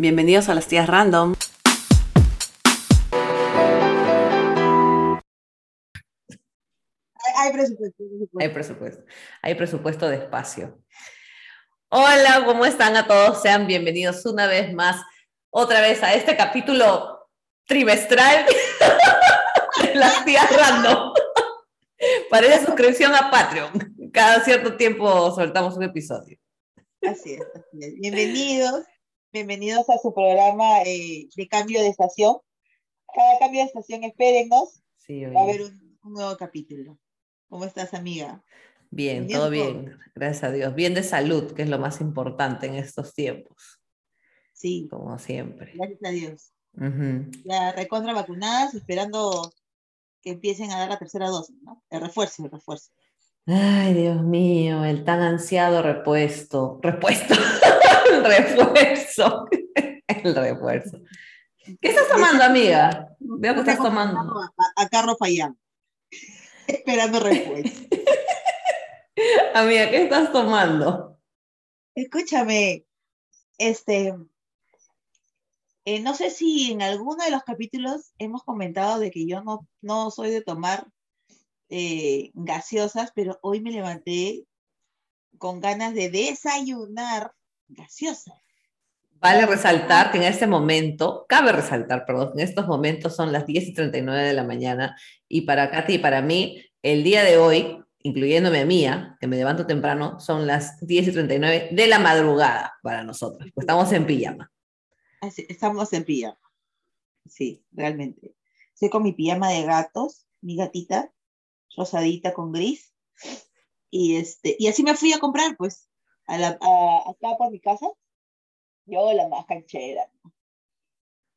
Bienvenidos a las tías random. Hay presupuesto, Hay presupuesto. Hay presupuesto de espacio. Hola, ¿cómo están a todos? Sean bienvenidos una vez más, otra vez a este capítulo trimestral de las tías random. Para la suscripción a Patreon. Cada cierto tiempo soltamos un episodio. Así es, así es. Bienvenidos, bienvenidos a su programa eh, de cambio de estación. Cada cambio de estación, espérennos, Sí, va a haber un, un nuevo capítulo. ¿Cómo estás, amiga? Bien, Bien, todo bien. Gracias a Dios. Bien de salud, que es lo más importante en estos tiempos, Sí, como siempre. gracias a Dios. Ujú. Ya recontra vacunadas, esperando que empiecen a dar la tercera dosis, ¿no? El refuerzo, el refuerzo. Ay, Dios mío, el tan ansiado repuesto. Repuesto. El refuerzo. El refuerzo. ¿Qué estás tomando, amiga? Veo que estás tomando. A, Carlos Payán, esperando refuerzo. Amiga, ¿qué estás tomando? Escúchame, este, eh, no sé si en alguno de los capítulos hemos comentado de que yo no, no soy de tomar eh, gaseosas, pero hoy me levanté con ganas de desayunar gaseosa. Vale resaltar que en este momento, cabe resaltar, perdón, en estos momentos son las 10 y 39 de la mañana y para Katy y para mí, el día de hoy, incluyéndome a mía, que me levanto temprano, son las 10 y 39 de la madrugada para nosotros, pues estamos en pijama. Estamos en pijama. Sí, realmente. Estoy con mi pijama de gatos, mi gatita, rosadita con gris. Y, este, y así me fui a comprar, pues, a la, a- acá por mi casa. Yo, la más canchera. ¿no?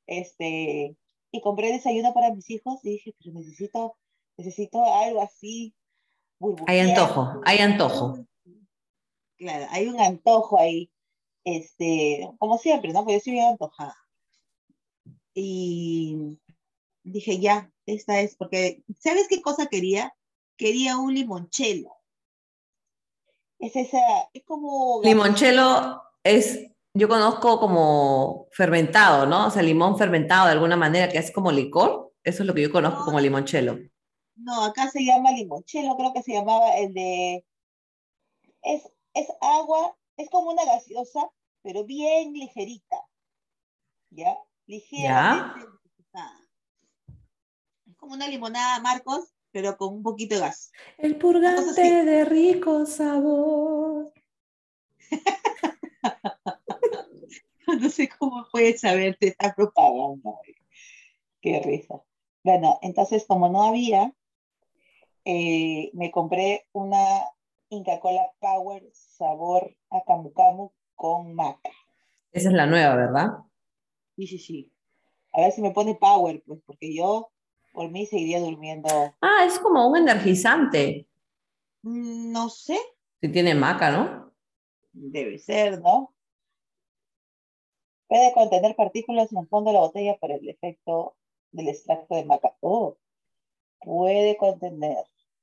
Este, y compré desayuno para mis hijos y dije, pero necesito, necesito algo así. Hay antojo, hay antojo. Claro, hay un antojo ahí. Este, como siempre, ¿no? Porque yo estoy bien antojada. Y dije, ya, esta es, porque, ¿sabes qué cosa quería? Quería un limonchelo. Es esa, es como... Limonchelo es, yo conozco como fermentado, ¿no? O sea, limón fermentado de alguna manera, que es como licor. Eso es lo que yo conozco como limonchelo. No, acá se llama limonchelo, creo que se llamaba el de... Es, es agua, es como una gaseosa, pero bien ligerita. ¿Ya? Ligeramente limonada. Es como una limonada Marcos, pero con un poquito de gas. El purgante de rico sabor. No sé cómo puedes saberte esta propaganda. Qué risa. Bueno, entonces como no había, eh, me compré una Inca Cola Power sabor a Camu Camu con maca. Esa es la nueva, ¿verdad? Sí, sí, sí. A ver si me pone Power, pues, porque yo por mí seguiría durmiendo. Ah, es como un energizante. Mm, No sé, Si tiene maca, ¿no? debe ser, ¿no? Puede contener partículas en el fondo de la botella por el efecto del extracto de maca. Oh, puede contener.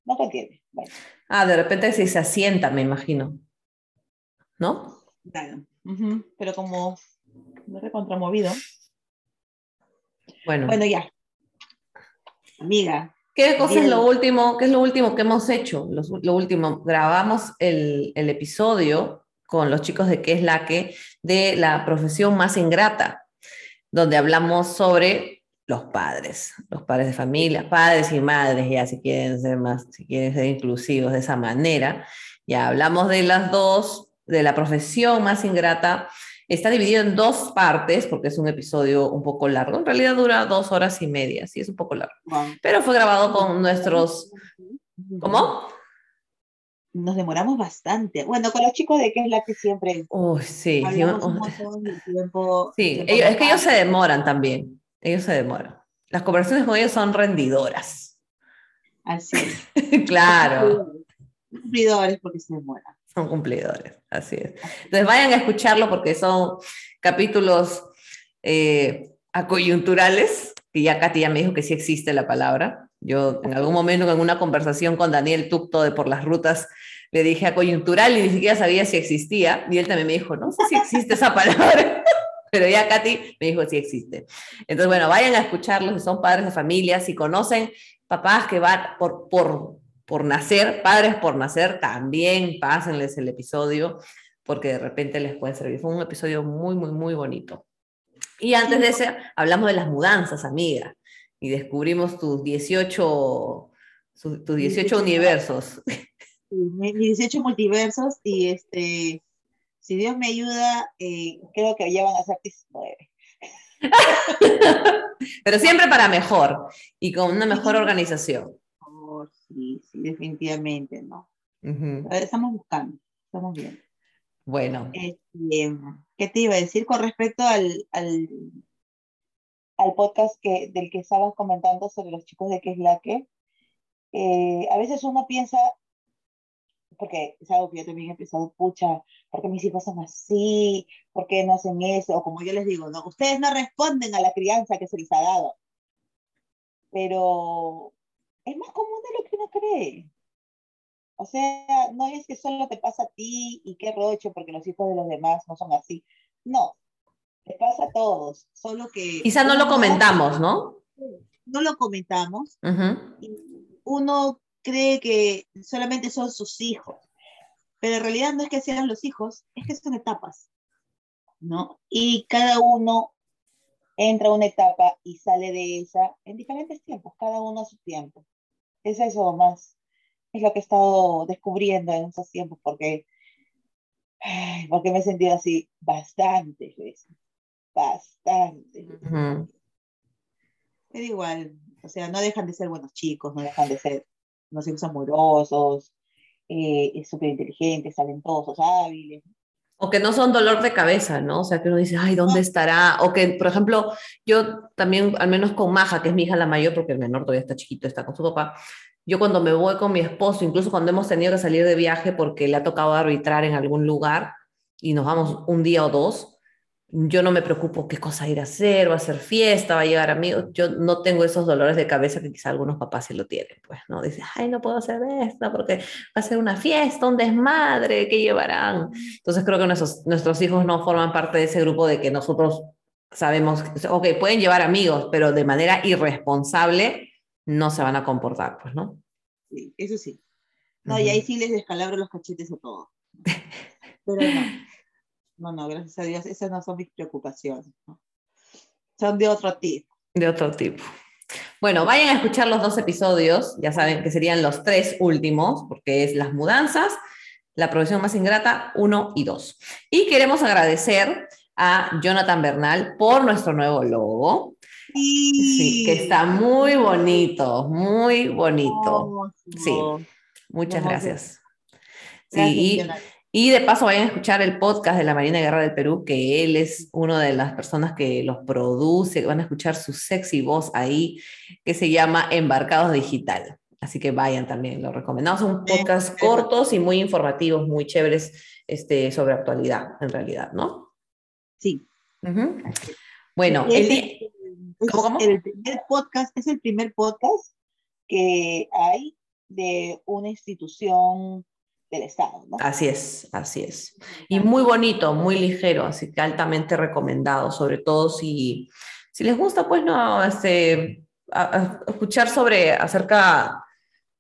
No contiene. Bueno, Ah, de repente si se asienta, me imagino. ¿No? claro. Pero como no he contramovido. Bueno. Bueno, ya. Amiga, ¿Qué cosa es lo último? ¿Qué es lo último que hemos hecho? Los- lo último, grabamos el, el episodio con los chicos de ¿Qué es la que? de la profesión más ingrata, donde hablamos sobre los padres, los padres de familia, padres y madres, ya si quieren ser más, si quieren ser inclusivos de esa manera. Ya hablamos de las dos, de la profesión más ingrata. Está dividido en dos partes porque es un episodio un poco largo. En realidad dura dos horas y media, sí, es un poco largo. wow. Pero fue grabado con nuestros... ¿Cómo? Nos demoramos bastante. Bueno, con los chicos de qué es la que siempre Uy, sí. sí, un tiempo. Sí, tiempo ellos- es que ellos se demoran también. Ellos se demoran. Las conversaciones con ellos son rendidoras. Así es. claro, Cumplidores porque se demoran. Son cumplidores. Así es. Entonces vayan a escucharlo porque son capítulos eh, acoyunturales, que ya Katy ya me dijo que sí existe la palabra. Yo en algún momento en una conversación con Daniel Tucto de Por las Rutas le dije a coyuntural y ni siquiera sabía si existía. Y él también me dijo, no sé si existe esa palabra. pero ya Katy me dijo sí existe. Entonces, bueno, vayan a escucharlos si son padres de familia, si conocen papás que van por, por, por nacer, padres por nacer, también pásenles el episodio porque de repente les puede servir. Fue un episodio muy, muy, muy bonito. Y antes de ese, hablamos de las mudanzas, amiga, y descubrimos tus 18, tus 18 universos. Mis 18 multiversos y este, si Dios me ayuda, eh, creo que ya van a ser 19. Pero siempre para mejor y con una mejor organización. Definitivamente, ¿no? Estamos buscando, estamos bien. Bueno. Este, ¿Qué te iba a decir con respecto al, al, al podcast que, del que estabas comentando sobre los chicos de que es la que? Eh, a veces uno piensa, porque es algo que yo también he pensado, pucha, ¿por qué mis hijos son así? ¿Por qué no hacen eso? O como yo les digo, no, ustedes no responden a la crianza que se les ha dado. Pero es más común de lo que uno cree. O sea, no es que solo te pasa a ti y qué rocho porque los hijos de los demás no son así. No, te pasa a todos, solo que... Quizá no lo comentamos, ¿no? No lo comentamos. Uno cree que solamente son sus hijos, pero en realidad no es que sean los hijos, es que son etapas, ¿no? Y cada uno entra a una etapa y sale de esa en diferentes tiempos, cada uno a su tiempo. Es eso más es lo que he estado descubriendo en esos tiempos, porque, porque me he sentido así bastante veces, bastante. Pero igual, o sea, no dejan de ser buenos chicos, no dejan de ser unos hijos amorosos, eh, súper inteligentes, talentosos, hábiles. O que no son dolor de cabeza, ¿no? O sea, que uno dice, ay, ¿dónde estará? O que, por ejemplo, yo también, al menos con Maja, que es mi hija la mayor, porque el menor todavía está chiquito, está con su papá, yo cuando me voy con mi esposo, incluso cuando hemos tenido que salir de viaje porque le ha tocado arbitrar en algún lugar y nos vamos un día o dos, yo no me preocupo qué cosa ir a hacer, va a ser fiesta, va a llegar amigos, yo no tengo esos dolores de cabeza que quizá algunos papás sí lo tienen, pues, ¿no? Dice, ay, no puedo hacer esto porque va a ser una fiesta, un desmadre, ¿qué llevarán? Entonces creo que nuestros, nuestros hijos no forman parte de ese grupo de que nosotros sabemos, ok, pueden llevar amigos, pero de manera irresponsable no se van a comportar, pues, ¿no? Sí, eso sí. No, y ahí sí les descalabro los cachetes a todos. Pero no. No, no, gracias a Dios, esas no son mis preocupaciones. Son de otro tipo. De otro tipo. Bueno, vayan a escuchar los dos episodios, ya saben que serían los tres últimos, porque es las mudanzas, la profesión más ingrata, uno y dos. Y queremos agradecer a Jonathan Bernal por nuestro nuevo logo. Sí. que está muy bonito, muy bonito. Sí, muchas gracias. Sí, y, de paso vayan a escuchar el podcast de la Marina Guerra del Perú, que él es una de las personas que los produce, van a escuchar su sexy voz ahí, que se llama Embarcados Digital. Así que vayan también, lo recomendamos. Son podcasts cortos y muy informativos, muy chéveres este, sobre actualidad, en realidad, ¿no? Sí. Bueno, el, el primer podcast, es el primer podcast que hay de una institución del Estado. ¿no? Así es, así es. Y muy bonito, muy ligero, así que altamente recomendado, sobre todo si, si les gusta, pues, no, este, escuchar sobre, acerca,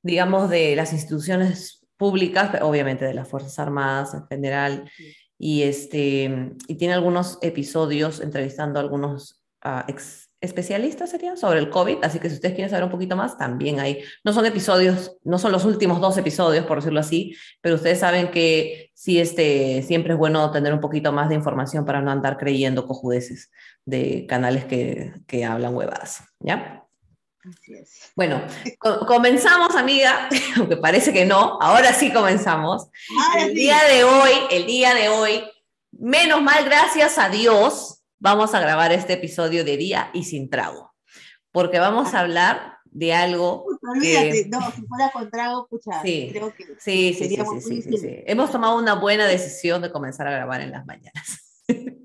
digamos, de las instituciones públicas, obviamente de las Fuerzas Armadas en general, y, este, y tiene algunos episodios entrevistando a algunos uh, ex especialistas serían sobre el COVID, así que si ustedes quieren saber un poquito más, también hay, no son episodios, no son los últimos dos episodios, por decirlo así, pero ustedes saben que sí, este, siempre es bueno tener un poquito más de información para no andar creyendo cojudeces de canales que, que hablan huevadas, ¿ya? Así es. Bueno, comenzamos, amiga, aunque parece que no, ahora sí comenzamos. el día de hoy, el día de hoy, menos mal, gracias a Dios, vamos a grabar este episodio de día y sin trago, porque vamos a hablar de algo. Olvídate, no, si fuera con trago, pucha, sí, creo que sí, sí, sí, sí, sí, Hemos tomado una buena decisión de comenzar a grabar en las mañanas.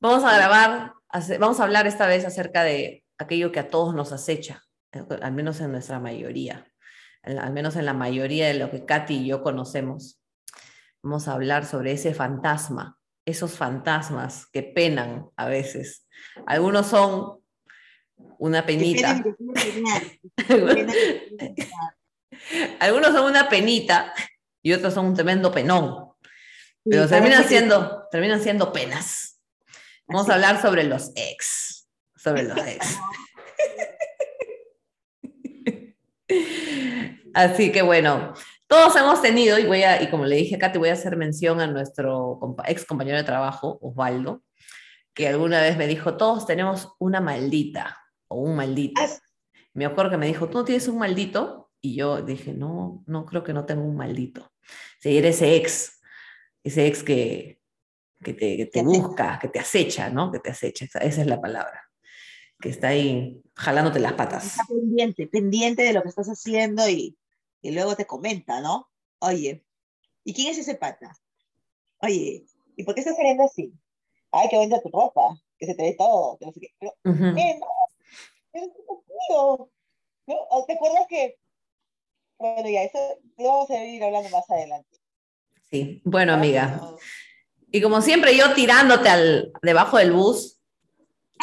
vamos a grabar, vamos a hablar esta vez acerca de aquello que a todos nos acecha, al menos en nuestra mayoría, al menos en la mayoría de lo que Katy y yo conocemos. Vamos a hablar sobre ese fantasma esos fantasmas que penan a veces. Algunos son una penita. Algunos son una penita y otros son un tremendo penón. Pero terminan siendo, terminan siendo penas. Vamos a hablar sobre los ex. Sobre los ex. Así que bueno, todos hemos tenido, y voy a, y como le dije acá, te voy a hacer mención a nuestro ex compañero de trabajo, Osvaldo, que alguna vez me dijo, todos tenemos una maldita o un maldito. Me acuerdo que me dijo, ¿tú no tienes un maldito? Y yo dije, no, no creo que no tengo un maldito. Si eres ese ex, ese ex que, que te, te busca, que te acecha, ¿no? Que te acecha, esa es la palabra. Que está ahí jalándote las patas. Está pendiente, pendiente de lo que estás haciendo y, y luego te comenta, ¿no? Oye, ¿y quién es ese pata? Oye, ¿y por qué estás saliendo así? Ay, que vende tu ropa, que se te ve todo, que no sé qué. Pero, eh, no, ¿no? ¿Te acuerdas que? Bueno, ya, eso lo vamos a ir hablando más adelante. Sí, bueno, amiga. Y como siempre, yo tirándote al, debajo del bus,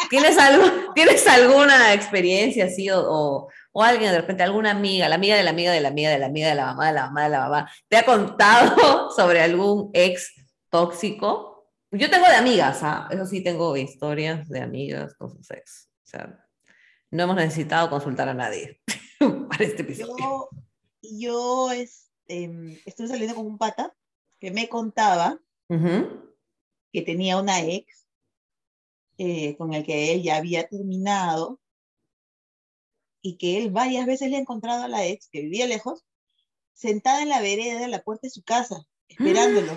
¿tienes, algo, ¿tienes alguna experiencia así o, o, alguien de repente, alguna amiga, la amiga de la amiga de la amiga de la amiga de la mamá de la mamá de la mamá, te ha contado sobre algún ex tóxico? Yo tengo de amigas, ¿ah? eso sí, tengo historias de amigas con sus ex. O sea, no hemos necesitado consultar a nadie para este episodio. Yo, yo este, estuve saliendo con un pata que me contaba que tenía una ex eh, con el que él ya había terminado y que él varias veces le ha encontrado a la ex, que vivía lejos, sentada en la vereda de la puerta de su casa, esperándolo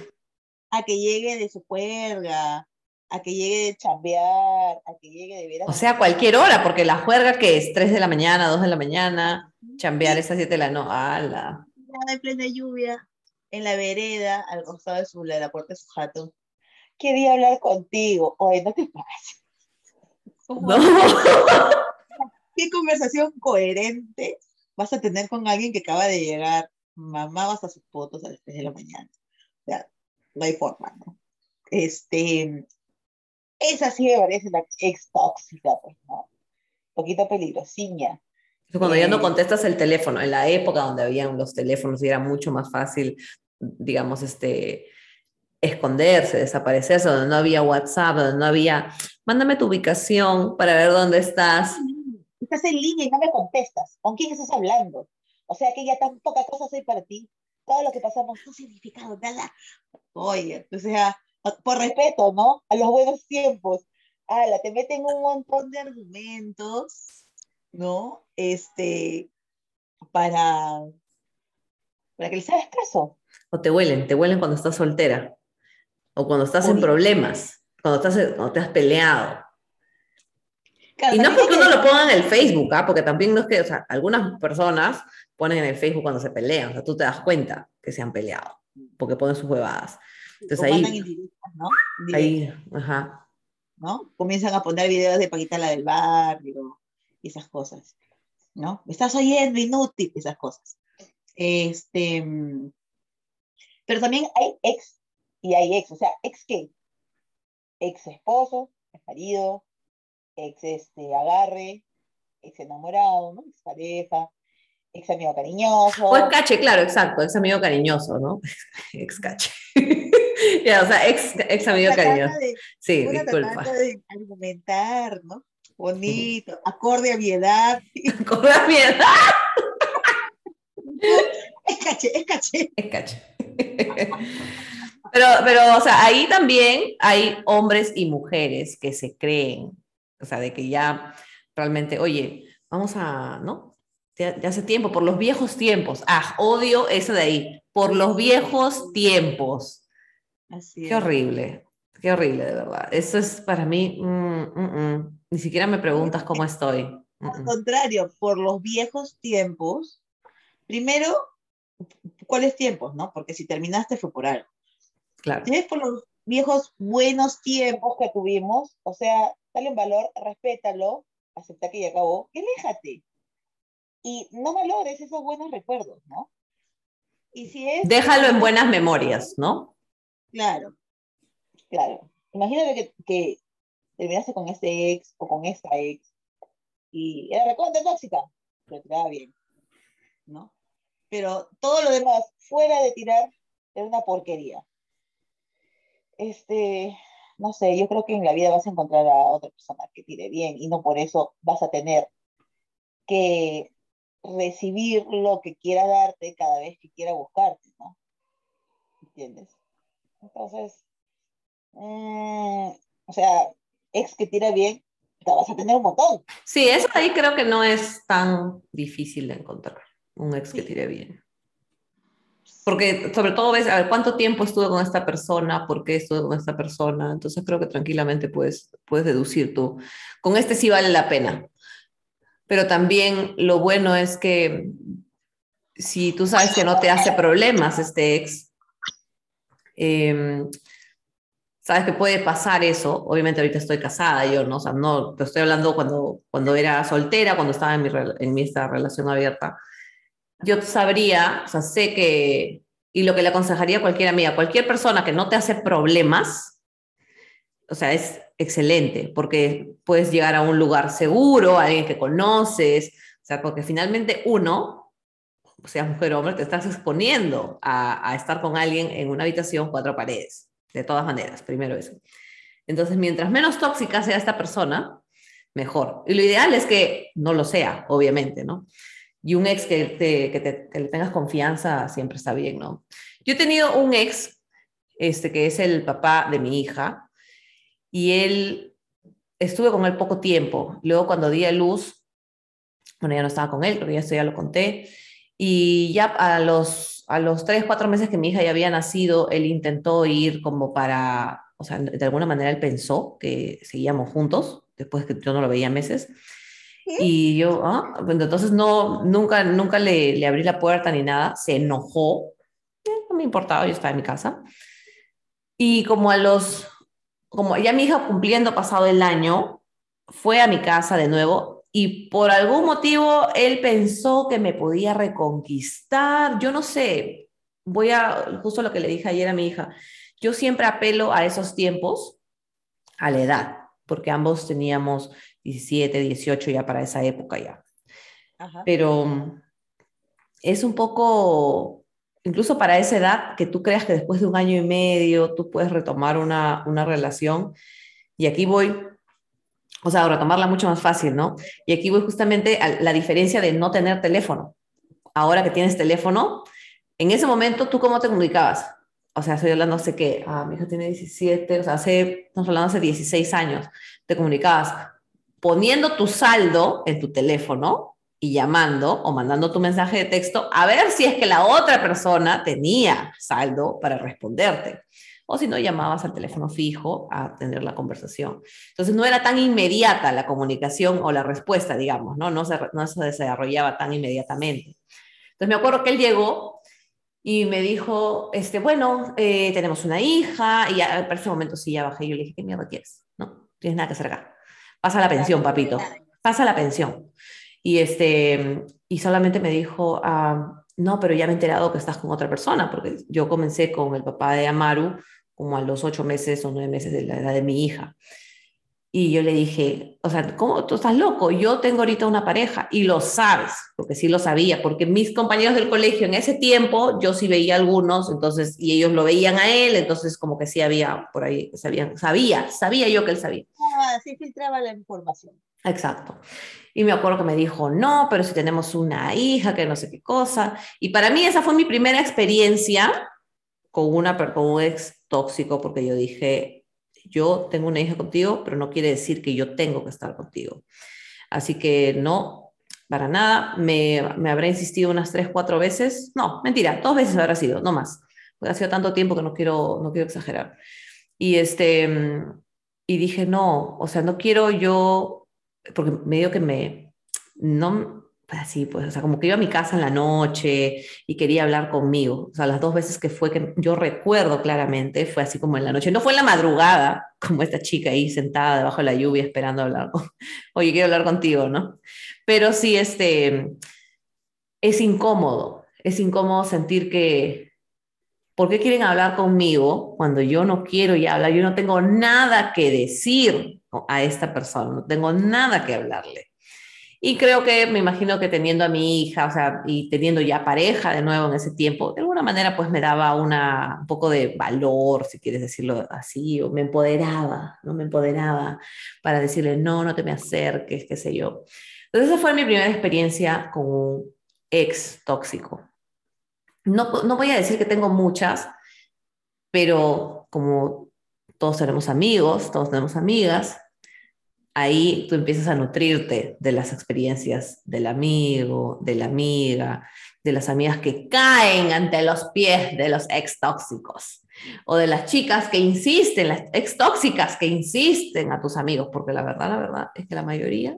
a que llegue de su juerga, a que llegue de chambear, a que llegue de veras. O sea, cualquier hora, porque la juerga que es 3 de la mañana, 2 de la mañana, chambear es a 7 de la noche, ala. En plena lluvia, en la vereda, al costado de, su, de la puerta de su jato. Quería hablar contigo. Oye, no te pases. No. ¿Qué conversación coherente vas a tener con alguien que acaba de llegar? Mamá vas a sus fotos a las 3 de la mañana. O sea, no hay forma, ¿no? Este, esa sí me parece la ex tóxica, pues, ¿no? Un poquito peligrosiña. Cuando ya no eh, contestas el teléfono, en la época donde habían los teléfonos y era mucho más fácil, digamos, este, esconderse, desaparecerse, donde no había WhatsApp, donde no había, mándame tu ubicación para ver dónde estás. Estás en línea y no me contestas. ¿Con quién estás hablando? O sea que ya tan poca cosa soy para ti. Todo lo que pasamos no significa nada. Oye, o sea, por respeto, ¿no? A los buenos tiempos. la te meten un montón de argumentos, ¿no? Este, para, para que les hagas caso. O te huelen, te huelen cuando estás soltera. O cuando estás en problemas, cuando, estás, cuando te has peleado. Y no es porque uno lo ponga en el Facebook, ¿ah? porque también no es que, o sea, algunas personas ponen en el Facebook cuando se pelean, o sea, tú te das cuenta que se han peleado, porque ponen sus huevadas. Entonces ahí, ¿no? ahí, ajá. ¿no? Comienzan a poner videos de Paquita la del barrio y esas cosas, ¿no? Me estás oyendo, inútil, esas cosas. Este, pero también hay ex y hay ex, o sea, ex qué? Ex esposo, ex marido, ex este, agarre, ex enamorado, ¿no? Ex pareja, ex amigo cariñoso. O ex cache, claro, exacto, ex amigo cariñoso, ¿no? ex cache. ya, o sea, ex, ex amigo cariñoso. sí, disculpa. de argumentar, ¿no? Bonito, acorde a mi edad. Acorde a mi edad. es caché, es caché. Es caché. Pero, pero, o sea, ahí también hay hombres y mujeres que se creen, o sea, de que ya realmente, oye, vamos a, ¿no? De, hace tiempo, por los viejos tiempos. Ah, odio eso de ahí, por los viejos tiempos. Así Qué horrible, qué horrible, de verdad. Eso es para mí, mm, mm, mm. ni siquiera me preguntas cómo estoy. Al contrario, por los viejos tiempos, primero ¿cuáles tiempos, no? Porque si terminaste fue por algo. Claro. Si es por los viejos buenos tiempos que tuvimos, o sea, dale en valor, respétalo, acepta que ya acabó, y aléjate. Y no valores esos buenos recuerdos, ¿no? Y si es... Déjalo en buenas memorias, ¿no? Claro. Claro. Imagínate que, que terminaste con este ex o con esta ex y era recontra tóxica, pero quedaba bien, ¿no? Pero todo lo demás, fuera de tirar, era una porquería. Este, no sé, yo creo que en la vida vas a encontrar a otra persona que tire bien y no por eso vas a tener que recibir lo que quiera darte cada vez que quiera buscarte, ¿no? ¿Entiendes? Entonces, mm, o sea, ex que tira bien, te vas a tener un montón. Sí, eso ahí creo que no es tan difícil de encontrar, un ex que tire bien. Porque sobre todo ves, a ver, cuánto tiempo estuve con esta persona, por qué estuve con esta persona, entonces creo que tranquilamente puedes, puedes deducir tú, con este sí vale la pena. Pero también lo bueno es que si tú sabes que no te hace problemas este ex, eh, sabes que puede pasar eso. Obviamente ahorita estoy casada, yo no, o sea, no, te estoy hablando cuando, cuando era soltera, cuando estaba en mi, en mi esta relación abierta. Yo sabría, o sea, sé que, y lo que le aconsejaría a cualquier amiga, cualquier persona que no te hace problemas, o sea, es excelente, porque puedes llegar a un lugar seguro, a alguien que conoces, o sea, porque finalmente uno, sea mujer o hombre, te estás exponiendo a, a estar con alguien en una habitación, cuatro paredes de todas maneras, primero eso. Entonces, mientras menos tóxica sea esta persona, mejor. Y lo ideal es que no lo sea, obviamente, ¿no? Y un ex que, te, que, le tengas confianza siempre está bien, ¿no? Yo he tenido un ex, este, que es el papá de mi hija, y él, estuve con él poco tiempo. Luego cuando di a luz, bueno, ya no estaba con él, pero ya esto ya lo conté, y ya a los a los tres, cuatro meses que mi hija ya había nacido, él intentó ir como para, o sea, de alguna manera él pensó que seguíamos juntos, después que yo no lo veía meses. Y yo, ah, pues entonces no, nunca, nunca le, le, abrí la puerta ni nada, se enojó, eh, no me importaba, yo estaba en mi casa. Y como a los, como ya mi hija cumpliendo pasado el año, fue a mi casa de nuevo y por algún motivo él pensó que me podía reconquistar, yo no sé, voy a, justo lo que le dije ayer a mi hija, yo siempre apelo a esos tiempos, a la edad, porque ambos teníamos 17, 18 ya para esa época ya. Pero es un poco, incluso para esa edad, que tú creas que después de un año y medio tú puedes retomar una, una relación. Y aquí voy o sea, retomarla mucho más fácil, ¿no? Y aquí voy justamente a la diferencia de no tener teléfono. Ahora que tienes teléfono, en ese momento, ¿tú cómo te comunicabas? O sea, estoy hablando hace que, ah, mi hija tiene 17, o sea, hace, estamos hablando hace 16 años, te comunicabas poniendo tu saldo en tu teléfono y llamando o mandando tu mensaje de texto a ver si es que la otra persona tenía saldo para responderte o si no, llamabas al teléfono fijo a tener la conversación. Entonces, no era tan inmediata la comunicación o la respuesta, digamos, ¿no? No se, no se desarrollaba tan inmediatamente. Entonces, me acuerdo que él llegó y me dijo, este, bueno, eh, tenemos una hija, y ya, para ese momento sí, ya bajé, yo le dije, ¿qué mierda quieres? No, tienes nada que hacer acá. Pasa la pensión, papito, pasa la pensión. Y, este, y solamente me dijo, ah, no, pero ya me he enterado que estás con otra persona, porque yo comencé con el papá de Amaru como a los ocho meses o nueve meses de la edad de mi hija. Y yo le dije, o sea, ¿cómo tú estás loco? Yo tengo ahorita una pareja y lo sabes, porque sí lo sabía, porque mis compañeros del colegio en ese tiempo, yo sí veía algunos, entonces, y ellos lo veían a él, entonces como que sí había por ahí, sabía, sabía, sabía yo que él sabía. Ah, sí filtraba la información. Exacto. Y me acuerdo que me dijo, no, pero si tenemos una hija, que no sé qué cosa. Y para mí esa fue mi primera experiencia con, una, con un ex tóxico, porque yo dije, yo tengo una hija contigo, pero no quiere decir que yo tengo que estar contigo. Así que no, para nada, me, me habrá insistido unas tres, cuatro veces. No, mentira, dos veces habrá sido, no más. Porque ha sido tanto tiempo que no quiero, no quiero exagerar. Y, este, y dije, no, o sea, no quiero yo, porque medio que me, no, así, pues, o sea, como que iba a mi casa en la noche y quería hablar conmigo. O sea, las dos veces que fue que yo recuerdo claramente, fue así como en la noche. No fue en la madrugada, como esta chica ahí sentada debajo de la lluvia esperando hablar. Oye, quiero hablar contigo, ¿no? Pero sí, este, es incómodo. Es incómodo sentir que, ¿Por qué quieren hablar conmigo cuando yo no quiero ya hablar? Yo no tengo nada que decir a esta persona, no tengo nada que hablarle. Y creo que me imagino que teniendo a mi hija, o sea, y teniendo ya pareja de nuevo en ese tiempo, de alguna manera pues me daba una, un poco de valor, si quieres decirlo así, o me empoderaba, ¿no? Me empoderaba para decirle, no, no te me acerques, qué sé yo. Entonces esa fue mi primera experiencia con un ex tóxico. No, no voy a decir que tengo muchas, pero como todos tenemos amigos, todos tenemos amigas, ahí tú empiezas a nutrirte de las experiencias del amigo, de la amiga, de las amigas que caen ante los pies de los ex tóxicos o de las chicas que insisten, las ex tóxicas que insisten a tus amigos, porque la verdad, la verdad es que la mayoría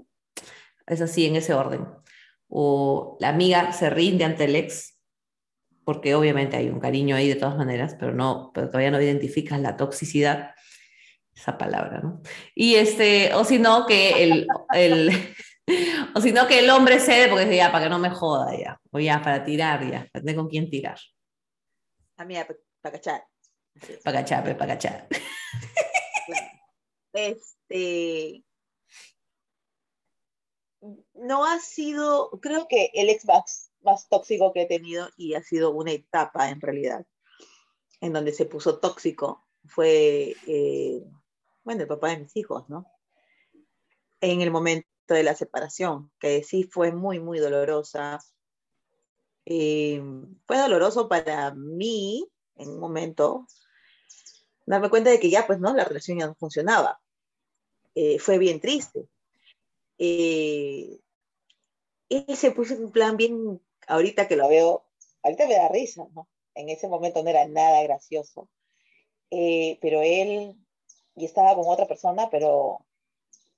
es así en ese orden. O la amiga se rinde ante el ex, porque obviamente hay un cariño ahí de todas maneras, pero no, pero todavía no identificas la toxicidad esa palabra, ¿no? Y este, o si no, que el, el o si no, que el hombre cede porque dice, ya, para que no me joda, ya, o ya, para tirar, ya, para tener con quién tirar. A mí, para cachar. Para cachar, para cachar. Este, no ha sido, creo que el ex más, tóxico que he tenido y ha sido una etapa en realidad, en donde se puso tóxico, fue eh, bueno, el papá de mis hijos, ¿no? En el momento de la separación, que sí fue muy, muy dolorosa. Eh, fue doloroso para mí en un momento darme cuenta de que ya, pues, ¿no? La relación ya no funcionaba. Eh, fue bien triste. Eh, él se puso un plan bien, ahorita que lo veo, ahorita me da risa, ¿no? En ese momento no era nada gracioso. pero él y estaba con otra persona, pero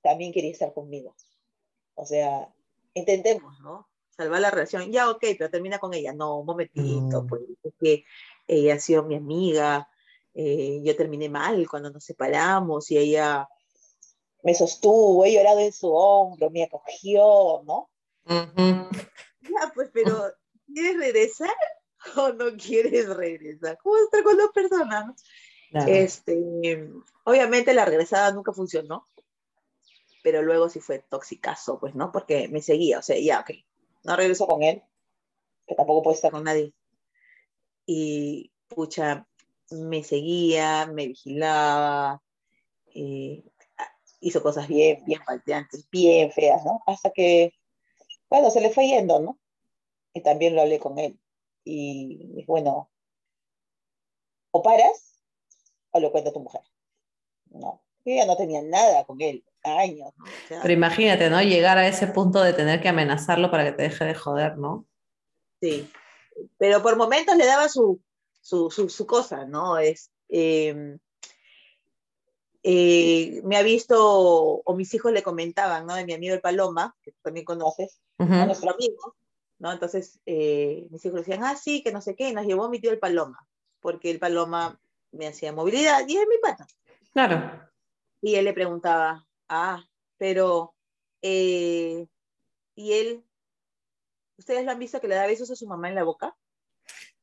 también quería estar conmigo. O sea, intentemos, ¿no? Salvar la relación. Ya, ok, pero termina con ella. No, un momentito, pues, es que ella ha sido mi amiga. Eh, yo terminé mal cuando nos separamos y ella me sostuvo, he llorado en su hombro, me acogió, ¿no? Ya, pues, pero ¿quieres regresar o no quieres regresar? ¿Cómo estar con dos personas? Este, obviamente la regresada nunca funcionó, pero luego sí fue toxicazo, pues, ¿no? Porque me seguía, o sea, ya, ok, no regreso con él, que tampoco puedo estar con nadie. Y, pucha, me seguía, me vigilaba, eh, hizo cosas bien, bien falteantes, bien feas, ¿no? Hasta que, bueno, se le fue yendo, ¿no? Y también lo hablé con él. Y, bueno, o paras o lo cuenta tu mujer. No, ella no tenía nada con él, años. Pero imagínate, ¿no? Llegar a ese punto de tener que amenazarlo para que te deje de joder, ¿no? Sí, pero por momentos le daba su, su, su, cosa, ¿no? Es, em, eh, me ha visto, o mis hijos le comentaban, ¿no? De mi amigo el Paloma, que tú también conoces, nuestro amigo, ¿no? Entonces, eh, mis hijos decían, ah, sí, que no sé qué, nos llevó mi tío el Paloma, porque el Paloma me hacía movilidad y es mi pata. Claro. Y él le preguntaba, ah, pero, eh, ¿y él? ¿Ustedes lo han visto que le da besos a su mamá en la boca?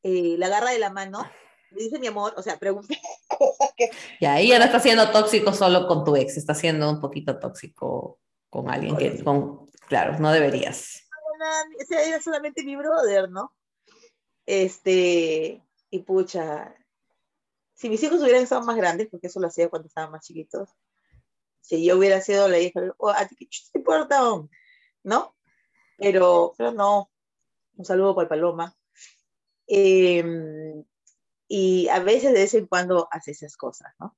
Eh, la agarra de la mano, dice mi amor, o sea, pregunta cosas que... Ya, no está siendo tóxico solo con tu ex, está siendo un poquito tóxico con alguien que, con, claro, no deberías. Era solamente mi brother, ¿no? Este, y pucha, si mis hijos hubieran estado más grandes, porque eso lo hacía cuando estaban más chiquitos, si yo hubiera sido la hija, oh, ¿a ti qué te importa? ¿No? Pero, pero no. Un saludo para el Paloma. Em, y a veces de vez en cuando hace esas cosas, ¿no?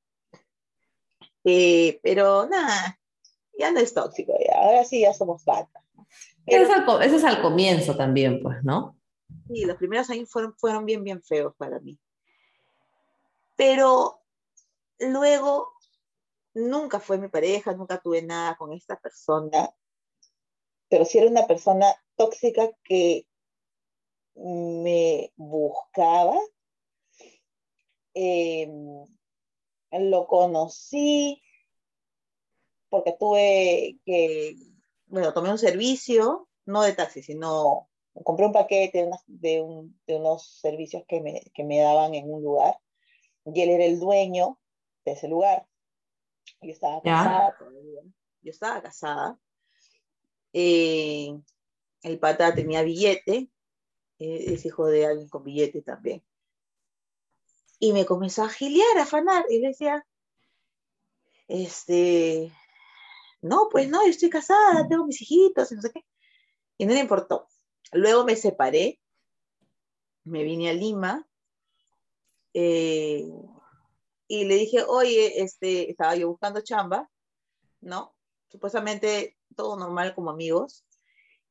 Eh, pero nada, ya no es tóxico, ya. ahora sí ya somos patas. Pero, ese es al comienzo también, pues, ¿no? Sí, los primeros años fueron, fueron bien, bien feos para mí. Pero luego nunca fue mi pareja, nunca tuve nada con esta persona, pero sí era una persona tóxica que me buscaba. Em, lo conocí porque tuve que, bueno, tomé un servicio, no de taxi, sino compré un paquete de, unos servicios que me, que me daban en un lugar y él era el dueño de ese lugar. Yo estaba casada Yo estaba casada. Eh, el pata tenía billete, eh, es hijo de alguien con billete también. Y me comenzó a giliar, a afanar, y le decía, este, no, pues no, yo estoy casada, tengo mis hijitos, y no sé qué. Y no le importó. Luego me separé, me vine a Lima, eh, y le dije, oye, este, estaba yo buscando chamba, ¿no? Supuestamente todo normal como amigos.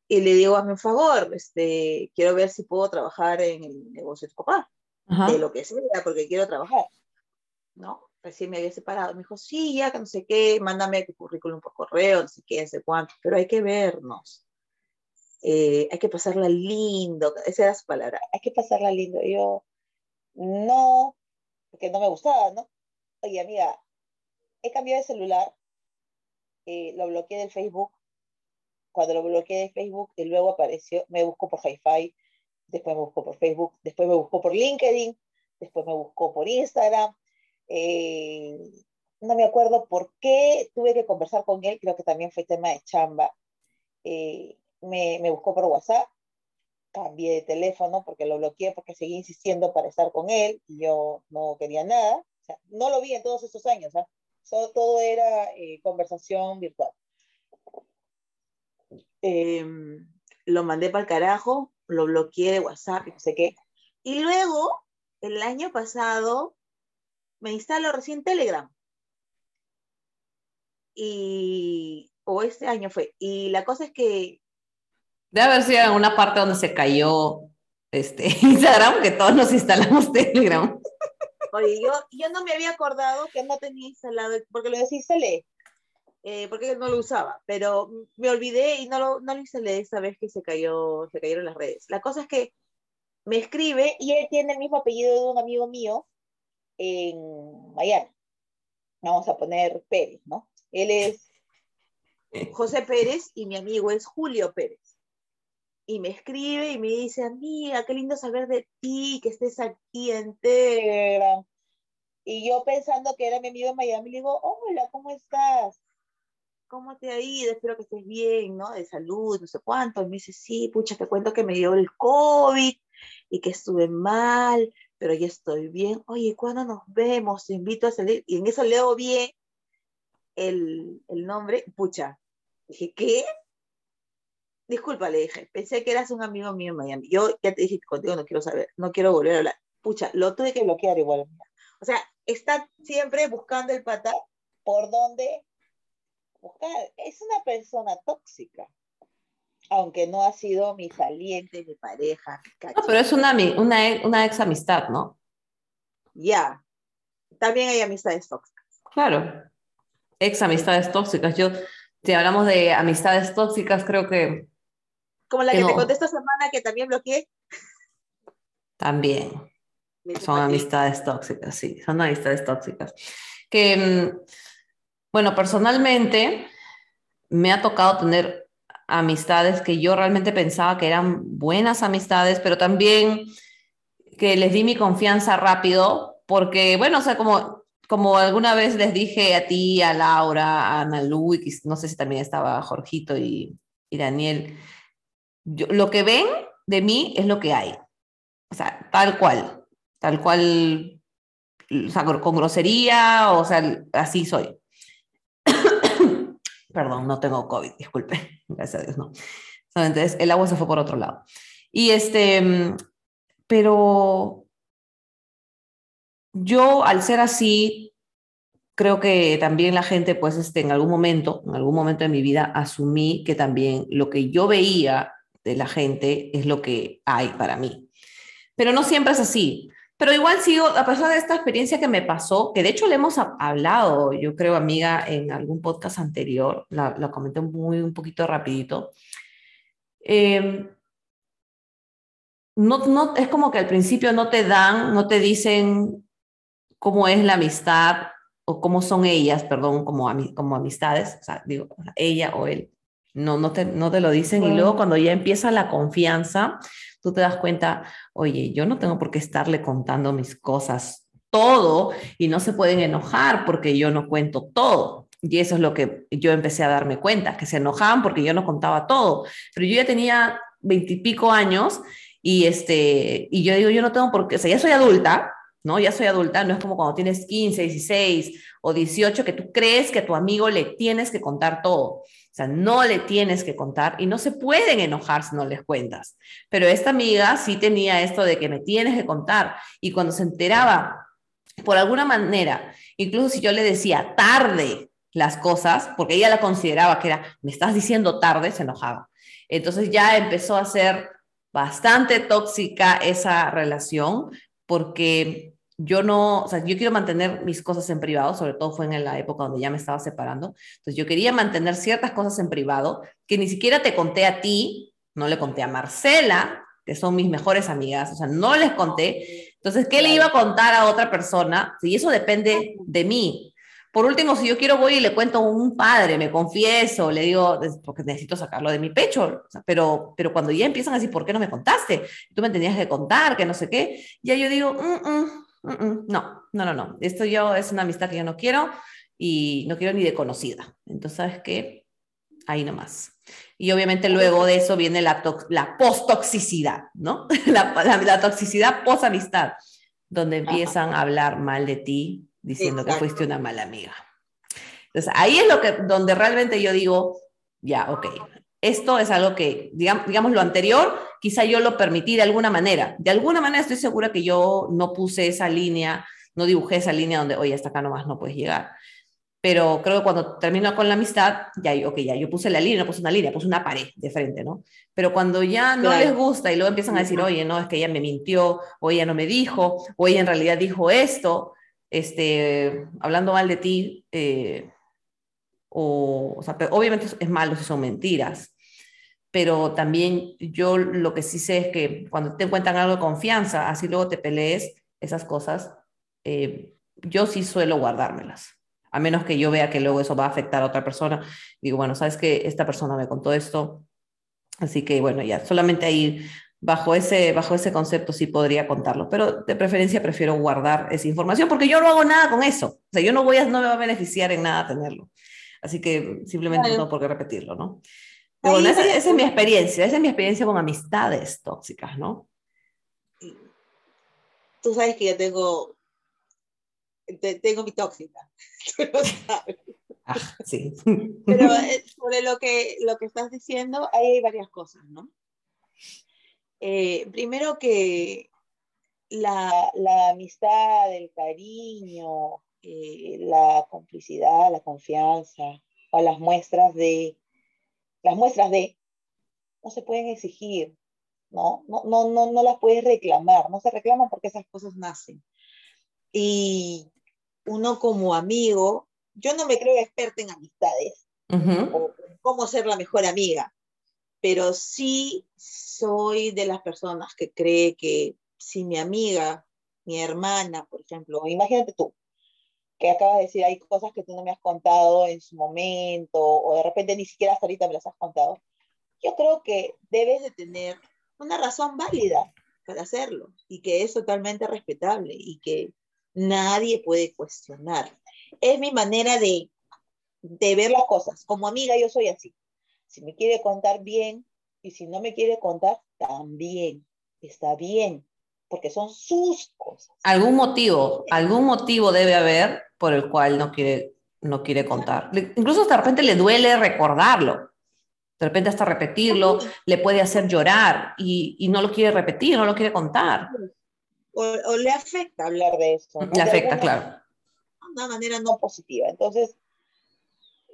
Y le digo, hazme un favor, este, quiero ver si puedo trabajar en el negocio de tu papá, de lo que sea, porque quiero trabajar, ¿no? Recién me había separado. Me dijo, sí, ya que no sé qué, mándame tu currículum por correo, no sé qué, no sé cuánto, pero hay que vernos. Eh, hay que pasarla lindo, esa era su palabra, hay que pasarla lindo. Yo, no, porque no me gustaba, ¿no? Oye, amiga, he cambiado de celular, eh, lo bloqueé del Facebook. Cuando lo bloqueé de Facebook, y luego apareció, me buscó por Hi-Fi, después me buscó por Facebook, después me buscó por LinkedIn, después me buscó por Instagram. Eh, no me acuerdo por qué tuve que conversar con él, creo que también fue tema de chamba. Eh, me, me buscó por WhatsApp, cambié de teléfono porque lo bloqueé porque seguí insistiendo para estar con él y yo no quería nada. No lo vi en todos esos años, ¿ah? todo era eh, conversación virtual. Em, lo mandé para el carajo, lo bloqueé de WhatsApp y no sé qué. Y luego, el año pasado, me instaló recién Telegram. Y, o este año fue. Y la cosa es que Debe haber sido en una parte donde se cayó este, Instagram, que todos nos instalamos Telegram. Oye, yo, yo no me había acordado que no tenía instalado, porque lo desinstalé, eh, porque no lo usaba, pero me olvidé y no lo, no lo instalé esa vez que se, cayó, se cayeron las redes. La cosa es que me escribe y él tiene el mismo apellido de un amigo mío en Miami. Vamos a poner Pérez, ¿no? Él es José Pérez y mi amigo es Julio Pérez y me escribe y me dice, amiga, qué lindo saber de ti, que estés aquí en Telegram. Y yo pensando que era mi amigo en Miami, le digo, hola, ¿cómo estás? ¿Cómo te ha ido? Espero que estés bien, ¿no? De salud, no sé cuánto. Y me dice, sí, pucha, te cuento que me dio el COVID y que estuve mal, pero ya estoy bien. Oye, ¿cuándo nos vemos? Te invito a salir. Y en eso leo bien el, el nombre. Pucha, dije, ¿qué? disculpa, le dije, pensé que eras un amigo mío en Miami. Yo ya te dije contigo no quiero saber, no quiero volver a hablar. Pucha, lo tuve que bloquear igual. O sea, está siempre buscando el pata por dónde buscar. Es una persona tóxica. Aunque no ha sido mi saliente, mi pareja. no, pero es una, una, una ex amistad, ¿no? Ya. También hay amistades tóxicas. Claro. Ex amistades tóxicas. Yo, si hablamos de amistades tóxicas, creo que como la que, te conté esta semana que también bloqueé. También. Son amistades tóxicas, sí, son amistades tóxicas. Que, mm, bueno, personalmente me ha tocado tener amistades que yo realmente pensaba que eran buenas amistades, pero también que les di mi confianza rápido, porque, bueno, o sea, como, como alguna vez les dije a ti, a Laura, a Ana Lu, y no sé si también estaba Jorgito y, y Daniel, lo que ven de mí es lo que hay. O sea, tal cual, tal cual, o sea, con grosería, o sea, así soy. Perdón, no tengo COVID, disculpe, gracias a Dios, no. Entonces, el agua se fue por otro lado. Y este, pero yo al ser así, creo que también la gente, pues, este, en algún momento, en algún momento de mi vida, asumí que también lo que yo veía de la gente es lo que hay para mí. Pero no siempre es así. Pero igual sigo, a pesar de esta experiencia que me pasó, que de hecho le hemos hablado, yo creo, amiga, en algún podcast anterior, la, comenté muy un poquito rapidito. Em, no, no, es como que al principio no te dan, no te dicen cómo es la amistad o cómo son ellas, perdón, como, como amistades, o sea, digo, ella o él No, no te, no te lo dicen y luego cuando ya empieza la confianza, tú te das cuenta, oye, yo no tengo por qué estarle contando mis cosas todo y no se pueden enojar porque yo no cuento todo. Y eso es lo que yo empecé a darme cuenta, que se enojaban porque yo no contaba todo. Pero yo ya tenía veintipico años y, este, y yo digo, yo no tengo por qué, o sea, ya soy adulta, ¿no? Ya soy adulta, no es como cuando tienes 15, 16 o 18 que tú crees que a tu amigo le tienes que contar todo. Sea, no le tienes que contar y no se pueden enojar si no les cuentas. Pero esta amiga sí tenía esto de que me tienes que contar y cuando se enteraba por alguna manera, incluso si yo le decía tarde las cosas, porque ella la consideraba que era, me estás diciendo tarde, se enojaba. Entonces ya empezó a ser bastante tóxica esa relación, porque yo no, o sea, yo quiero mantener mis cosas en privado, sobre todo fue en la época donde ya me estaba separando. Entonces yo quería mantener ciertas cosas en privado que ni siquiera te conté a ti, no le conté a Marcela, que son mis mejores amigas, o sea, no les conté. Entonces, ¿qué le iba a contar a otra persona? Y eso depende de mí. Por último, si yo quiero voy y le cuento a un padre, me confieso, le digo, porque necesito sacarlo de mi pecho, pero, pero cuando ya empiezan a decir, ¿por qué no me contaste? Tú me tenías que contar, que no sé qué, ya yo digo, mm, mm, no, no, no, no, esto yo es una amistad que yo no quiero y no quiero ni de conocida. Entonces, ¿sabes qué? Ahí nomás. Y obviamente luego de eso viene la, la post-toxicidad, ¿no? La, la, toxicidad post-amistad, donde empiezan a hablar mal de ti, diciendo que fuiste una mala amiga. Entonces, ahí es lo que, donde realmente yo digo, ya, ok, esto es algo que, digamos, digamos, lo anterior, quizá yo lo permití de alguna manera. De alguna manera estoy segura que yo no puse esa línea, no dibujé esa línea donde, oye, hasta acá nomás no puedes llegar pero creo que cuando termino con la amistad, ya, ok, ya yo puse la línea, no puse una línea, puse una pared de frente, ¿no? Pero cuando ya no les gusta y luego empiezan a decir, oye, no, es que ella me mintió, o ella no me dijo, o ella en realidad dijo esto, este, hablando mal de ti, eh, o, sea, obviamente es malo si son mentiras, pero también yo lo que sí sé es que cuando te cuentan algo de confianza, así luego te pelees, esas cosas, eh, yo sí suelo guardármelas. A menos que yo vea que luego eso va a afectar a otra persona. Digo, bueno, sabes que esta persona me contó esto, así que bueno, ya, solamente ahí bajo ese, bajo ese concepto sí podría contarlo, pero de preferencia prefiero guardar esa información porque yo no hago nada con eso, o sea, yo no, voy a, no me va a beneficiar en nada tenerlo, así que simplemente no por qué repetirlo, ¿no? Pero bueno, esa, esa, es mi experiencia, esa es mi experiencia con amistades tóxicas, ¿no? Tú sabes que yo tengo tengo mi tóxica, Ah, sí. Pero eh, sobre lo que, lo que estás diciendo, hay varias cosas, ¿no? Eh, primero que la, la, amistad, el cariño, eh, la complicidad, la confianza, o las muestras de, las muestras de, no se pueden exigir, ¿no? No, no, no, no las puedes reclamar, no se reclaman porque esas cosas nacen. Y uno como amigo, yo no me creo experta en amistades o cómo ser la mejor amiga, pero sí soy de las personas que cree que si mi amiga, mi hermana, por ejemplo, imagínate tú, que acabas de decir, hay cosas que tú no me has contado en su momento, o de repente ni siquiera hasta ahorita me las has contado. Yo creo que debes de tener una razón válida para hacerlo y que es totalmente respetable y que nadie puede cuestionar. Es mi manera de, de ver las cosas. Como amiga yo soy así. Si me quiere contar bien y si no me quiere contar, también está bien, porque son sus cosas. Algún motivo, algún motivo debe haber por el cual no quiere, no quiere contar. Incluso de repente le duele recordarlo. De repente hasta repetirlo le puede hacer llorar y, y no lo quiere repetir, no lo quiere contar o, le afecta hablar de eso. Le afecta, claro. De una manera no positiva. Entonces,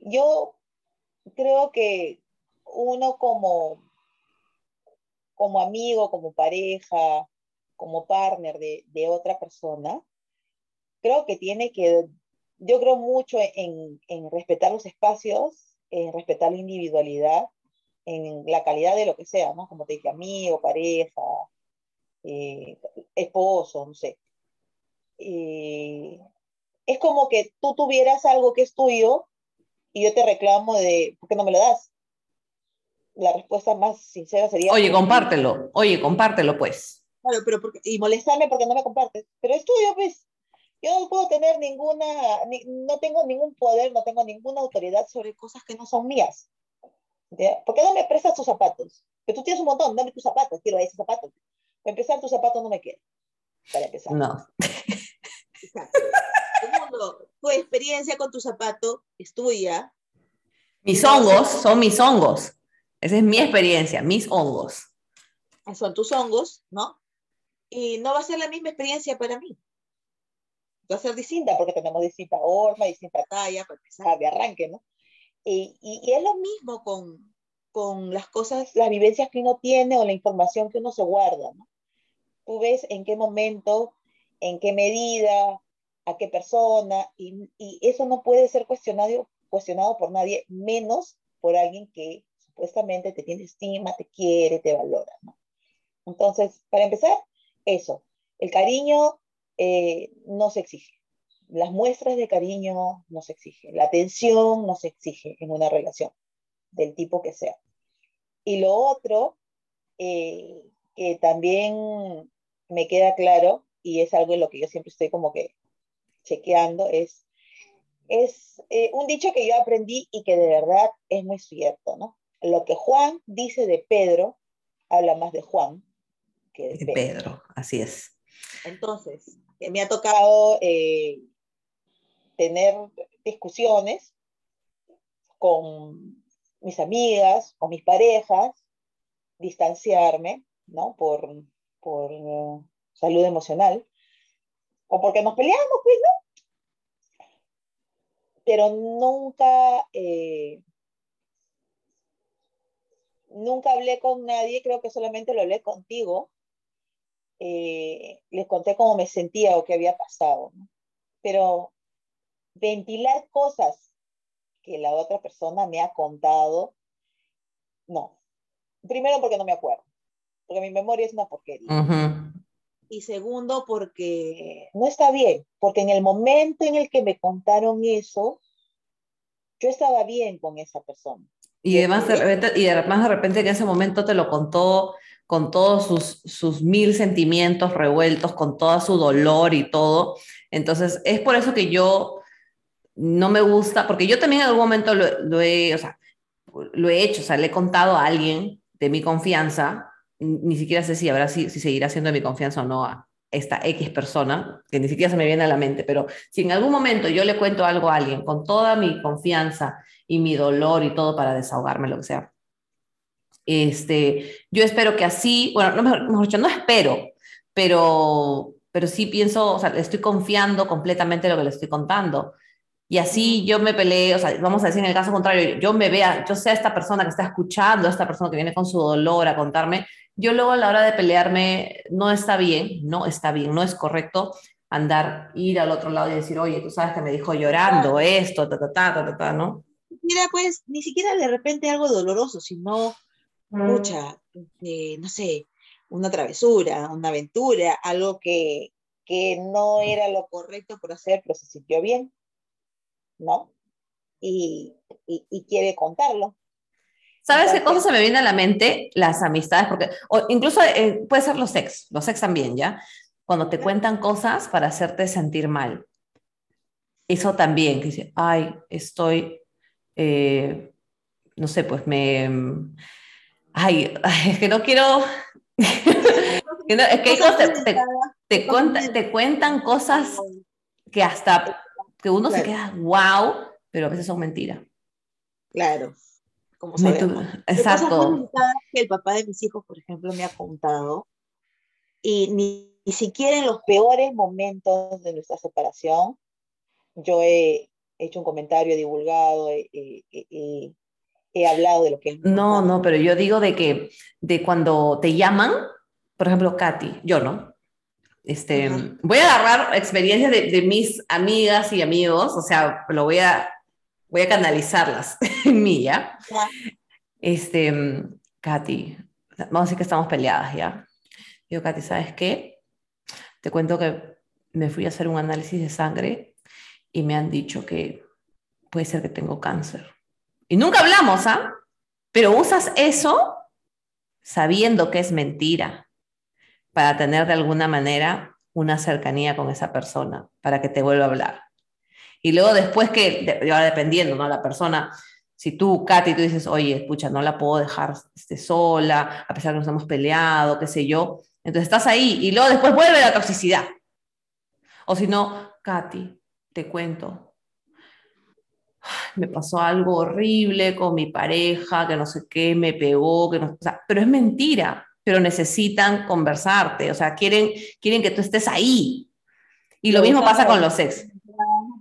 yo creo que uno como, como amigo, como pareja, como partner de, de otra persona, creo que tiene que, yo creo mucho en, en respetar los espacios, en respetar la individualidad, en la calidad de lo que sea, ¿no? Como te dije, amigo, pareja, eh, esposo, no sé. Eh, es como que tú tuvieras algo que es tuyo y yo te reclamo de, ¿por qué no me lo das? la respuesta más sincera sería... Oye, compártelo, oye, compártelo pues. Claro, pero porque, y molestarme porque no me compartes. Pero es tuyo, pues. Yo no puedo tener ninguna, no tengo ningún poder, no tengo ninguna autoridad sobre cosas que no son mías. ¿Por qué no me prestas tus zapatos? Que tú tienes un montón, dame tus zapatos, quiero esos zapatos. Para empezar, tus zapatos no me quieren. Para empezar. No. Segundo, tu experiencia con tu zapato es tuya. Mis hongos son mis hongos. Esa es mi experiencia, mis hongos. Son tus hongos, ¿no? Y no va a ser la misma experiencia para mí va a ser distinta porque tenemos distinta forma, distinta talla, para empezar de arranque, ¿no? Y, y, es lo mismo con, con las cosas, las vivencias que uno tiene o la información que uno se guarda, ¿no? Tú ves en qué momento, en qué medida, a qué persona, y, y eso no puede ser cuestionado, cuestionado por nadie, menos por alguien que supuestamente te tiene estima, te quiere, te valora, ¿no? Entonces, para empezar, eso, el cariño eh, no se exige. Las muestras de cariño no se exigen. La atención no se exige en una relación, del tipo que sea. Y lo otro, eh, que también me queda claro, y es algo en lo que yo siempre estoy como que chequeando, es, es eh, un dicho que yo aprendí y que de verdad es muy cierto, ¿no? Lo que Juan dice de Pedro, habla más de Juan que de, Pedro. Pedro. Así es. Entonces, me ha tocado eh, tener discusiones con mis amigas, con mis parejas, distanciarme, ¿no? Por, por eh, salud emocional, o porque nos peleamos, pues, ¿no? Pero nunca, eh, nunca hablé con nadie, creo que solamente lo hablé contigo, eh, les conté cómo me sentía o qué había pasado. Pero ventilar cosas que la otra persona me ha contado, no. Primero porque no me acuerdo, porque mi memoria es una porquería. Y segundo porque no está bien, porque en el momento en el que me contaron eso, yo estaba bien con esa persona. Y además de repente, y además de repente en ese momento te lo contó con todos sus, sus mil sentimientos revueltos, con todo su dolor y todo. Entonces, es por eso que yo no me gusta, porque yo también en algún momento lo, he, o sea, lo he hecho, o sea, le he contado a alguien de mi confianza, ni siquiera sé si, habrá, si, si seguirá siendo de mi confianza o no a esta X persona, que ni siquiera se me viene a la mente, pero si en algún momento yo le cuento algo a alguien con toda mi confianza y mi dolor y todo para desahogarme, lo que sea, este, yo espero que así, bueno, no, mejor, dicho, no espero, pero, pero sí pienso, o sea, estoy confiando completamente en lo que le estoy contando. Y así yo me peleé, o sea, vamos a decir en el caso contrario, yo me vea, yo sea esta persona que está escuchando, esta persona que viene con su dolor a contarme, yo luego a la hora de pelearme no está bien, no está bien, no es correcto andar, ir al otro lado y decir, oye, tú sabes que me dijo llorando esto, ta, ta, ta, ta, ta, ¿no? Mira, pues, ni siquiera de repente algo doloroso, sino mucha, eh, no sé, una travesura, una aventura, algo que, que no era lo correcto por hacer, pero se sintió bien, ¿no? Y, y, quiere contarlo. ¿Sabes qué cosa se me viene a la mente? Las amistades, porque o incluso eh, puede ser los ex, los ex también, ¿ya? Cuando te cuentan cosas para hacerte sentir mal. Eso también, que dice, ay, estoy, eh, no sé, pues me, Ay, es que no quiero... es que te, te, cuentan cosas que hasta que uno se queda wow, pero a veces son mentiras. Claro, como sabemos. Exacto. Que el papá de mis hijos, por ejemplo, me ha contado, y ni, siquiera en los peores momentos de nuestra separación, yo he hecho un comentario, divulgado, y he hablado de lo que... No, no, pero yo digo de que de cuando te llaman, por ejemplo, Katy, yo no. Este, Voy a agarrar experiencias de, de, mis amigas y amigos, o sea, lo voy a, voy a canalizarlas en mí, ¿ya? Este, Katy, vamos a decir que estamos peleadas, ¿ya? Digo, Katy, ¿sabes qué? Te cuento que me fui a hacer un análisis de sangre y me han dicho que puede ser que tengo cáncer. Y nunca hablamos, ¿ah? Pero usas eso sabiendo que es mentira para tener de alguna manera una cercanía con esa persona, para que te vuelva a hablar. Y luego después que, ahora dependiendo, ¿no? La persona, si tú, Katy, tú dices, oye, escucha, no la puedo dejar este, sola, a pesar de que nos hemos peleado, qué sé yo, entonces estás ahí y luego después vuelve la toxicidad. O si no, Katy, te cuento, me pasó algo horrible con mi pareja, que no sé qué, me pegó, que no, pero es mentira, pero necesitan conversarte, o sea, quieren, quieren que tú estés ahí. Y lo mismo pasa con los ex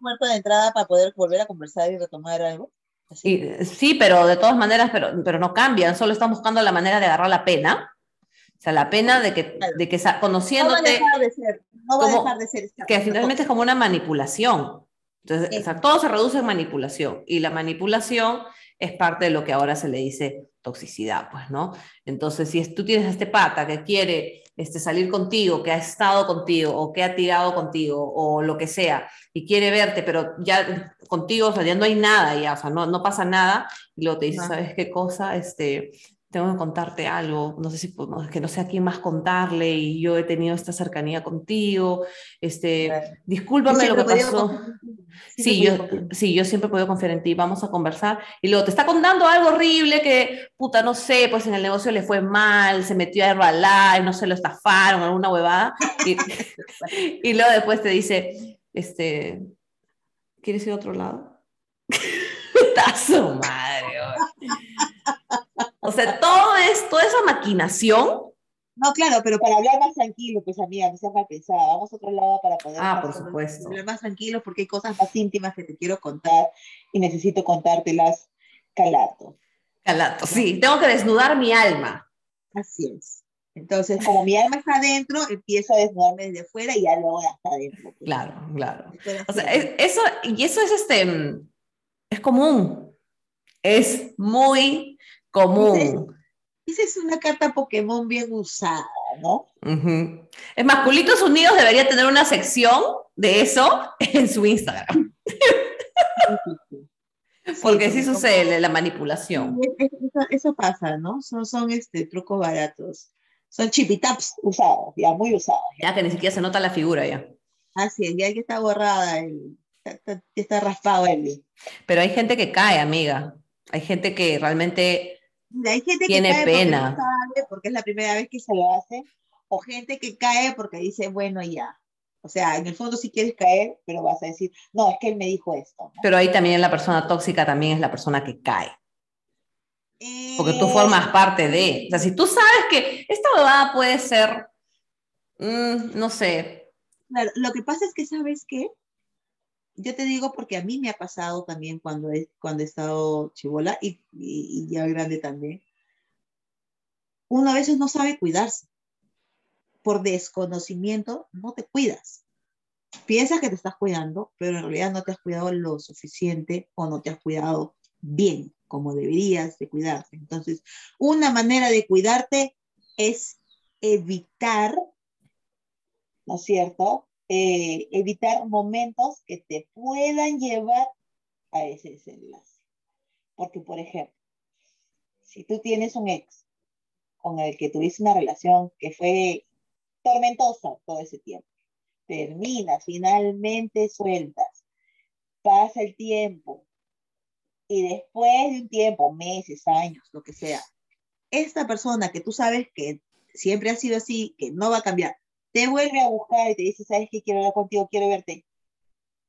puerta de entrada para poder volver a conversar y retomar algo. sí, pero de todas maneras, pero, pero no cambian, solo están buscando la manera de agarrar la pena. O sea, la pena de que, de que conociéndote... No va a dejar de ser, no va a dejar de ser. Que finalmente es como una manipulación. Entonces, o sea, todo se reduce en manipulación y la manipulación es parte de lo que ahora se le dice toxicidad, pues, ¿no? Entonces, si tú tienes a este pata que quiere este, salir contigo, que ha estado contigo o que ha tirado contigo o lo que sea y quiere verte, pero ya contigo, o sea, ya no hay nada, ya, o sea, no, no pasa nada, y luego te dice, ¿sabes qué cosa? Este, tengo que contarte algo, no sé si, que no sé a quién más contarle y yo he tenido esta cercanía contigo, este, discúlpame lo que pasó. Sí, yo, sí, yo siempre puedo confiar en ti, vamos a conversar. Y luego te está contando algo horrible que, puta, no sé, pues en el negocio le fue mal, se metió a Herbalife, no se lo estafaron, alguna huevada. Y, y luego después te dice, este, ¿quieres ir a otro lado? Está su madre. O sea, todo es, toda esa maquinación. No, claro, pero para hablar más tranquilo, pues amiga, no seas mal pensada. Vamos a otro lado para poder ah, por supuesto. hablar más tranquilo porque hay cosas más íntimas que te quiero contar y necesito contártelas calato. Calato, sí, tengo que desnudar mi alma. Así es. Entonces, como mi alma está adentro, empiezo a desnudarme desde afuera y ya luego hasta adentro. Pues. Claro, claro. O sea, eso, y eso es este, es común. Es muy común. Esa es una carta Pokémon bien usada, ¿no? Es más, Culitos Unidos debería tener una sección de eso en su Instagram. Porque sí, sucede la manipulación. Eso, pasa, ¿no? Son, son este, trucos baratos. Son chipitaps usados, ya muy usados. Ya. que ni siquiera se nota la figura ya. Así es, ya que está borrada, está, está raspado él. Pero hay gente que cae, amiga. Hay gente que realmente hay gente Tiene que cae pena. Porque, es la primera vez que se lo hace, o gente que cae porque dice, bueno, ya. O sea, en el fondo sí quieres caer, pero vas a decir, no, es que él me dijo esto. Pero ahí también la persona tóxica también es la persona que cae. Porque tú formas parte de. O sea, si tú sabes que esta bobada puede ser, mm, no sé. Claro, lo que pasa es que, ¿sabes qué? Yo te digo porque a mí me ha pasado también cuando he, cuando estado chivola y, y, ya grande también. Uno a veces no sabe cuidarse. Por desconocimiento no te cuidas. Piensas que te estás cuidando, pero en realidad no te has cuidado lo suficiente o no te has cuidado bien como deberías de cuidarte. Entonces, una manera de cuidarte es evitar, ¿no es cierto? Eh, evitar momentos que te puedan llevar a ese desenlace. Porque, por ejemplo, si tú tienes un ex con el que tuviste una relación que fue tormentosa todo ese tiempo, terminas, finalmente sueltas, pasa el tiempo y después de un tiempo, meses, años, lo que sea, esta persona que tú sabes que siempre ha sido así, que no va a cambiar, te vuelve a buscar y te dice, ¿sabes qué? Quiero hablar contigo, quiero verte.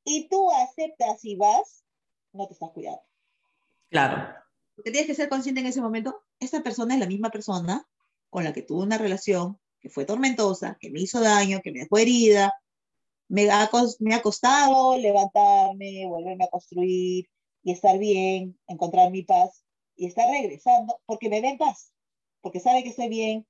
Y tú aceptas y vas, no te estás cuidando. Claro. Porque tienes que ser consciente en ese momento, esta persona es la misma persona con la que tuve una relación que fue tormentosa, que me hizo daño, que me dejó herida, me ha, me ha costado levantarme, volverme a construir y estar bien, encontrar mi paz y estar regresando porque me ve en paz, porque sabe que estoy bien,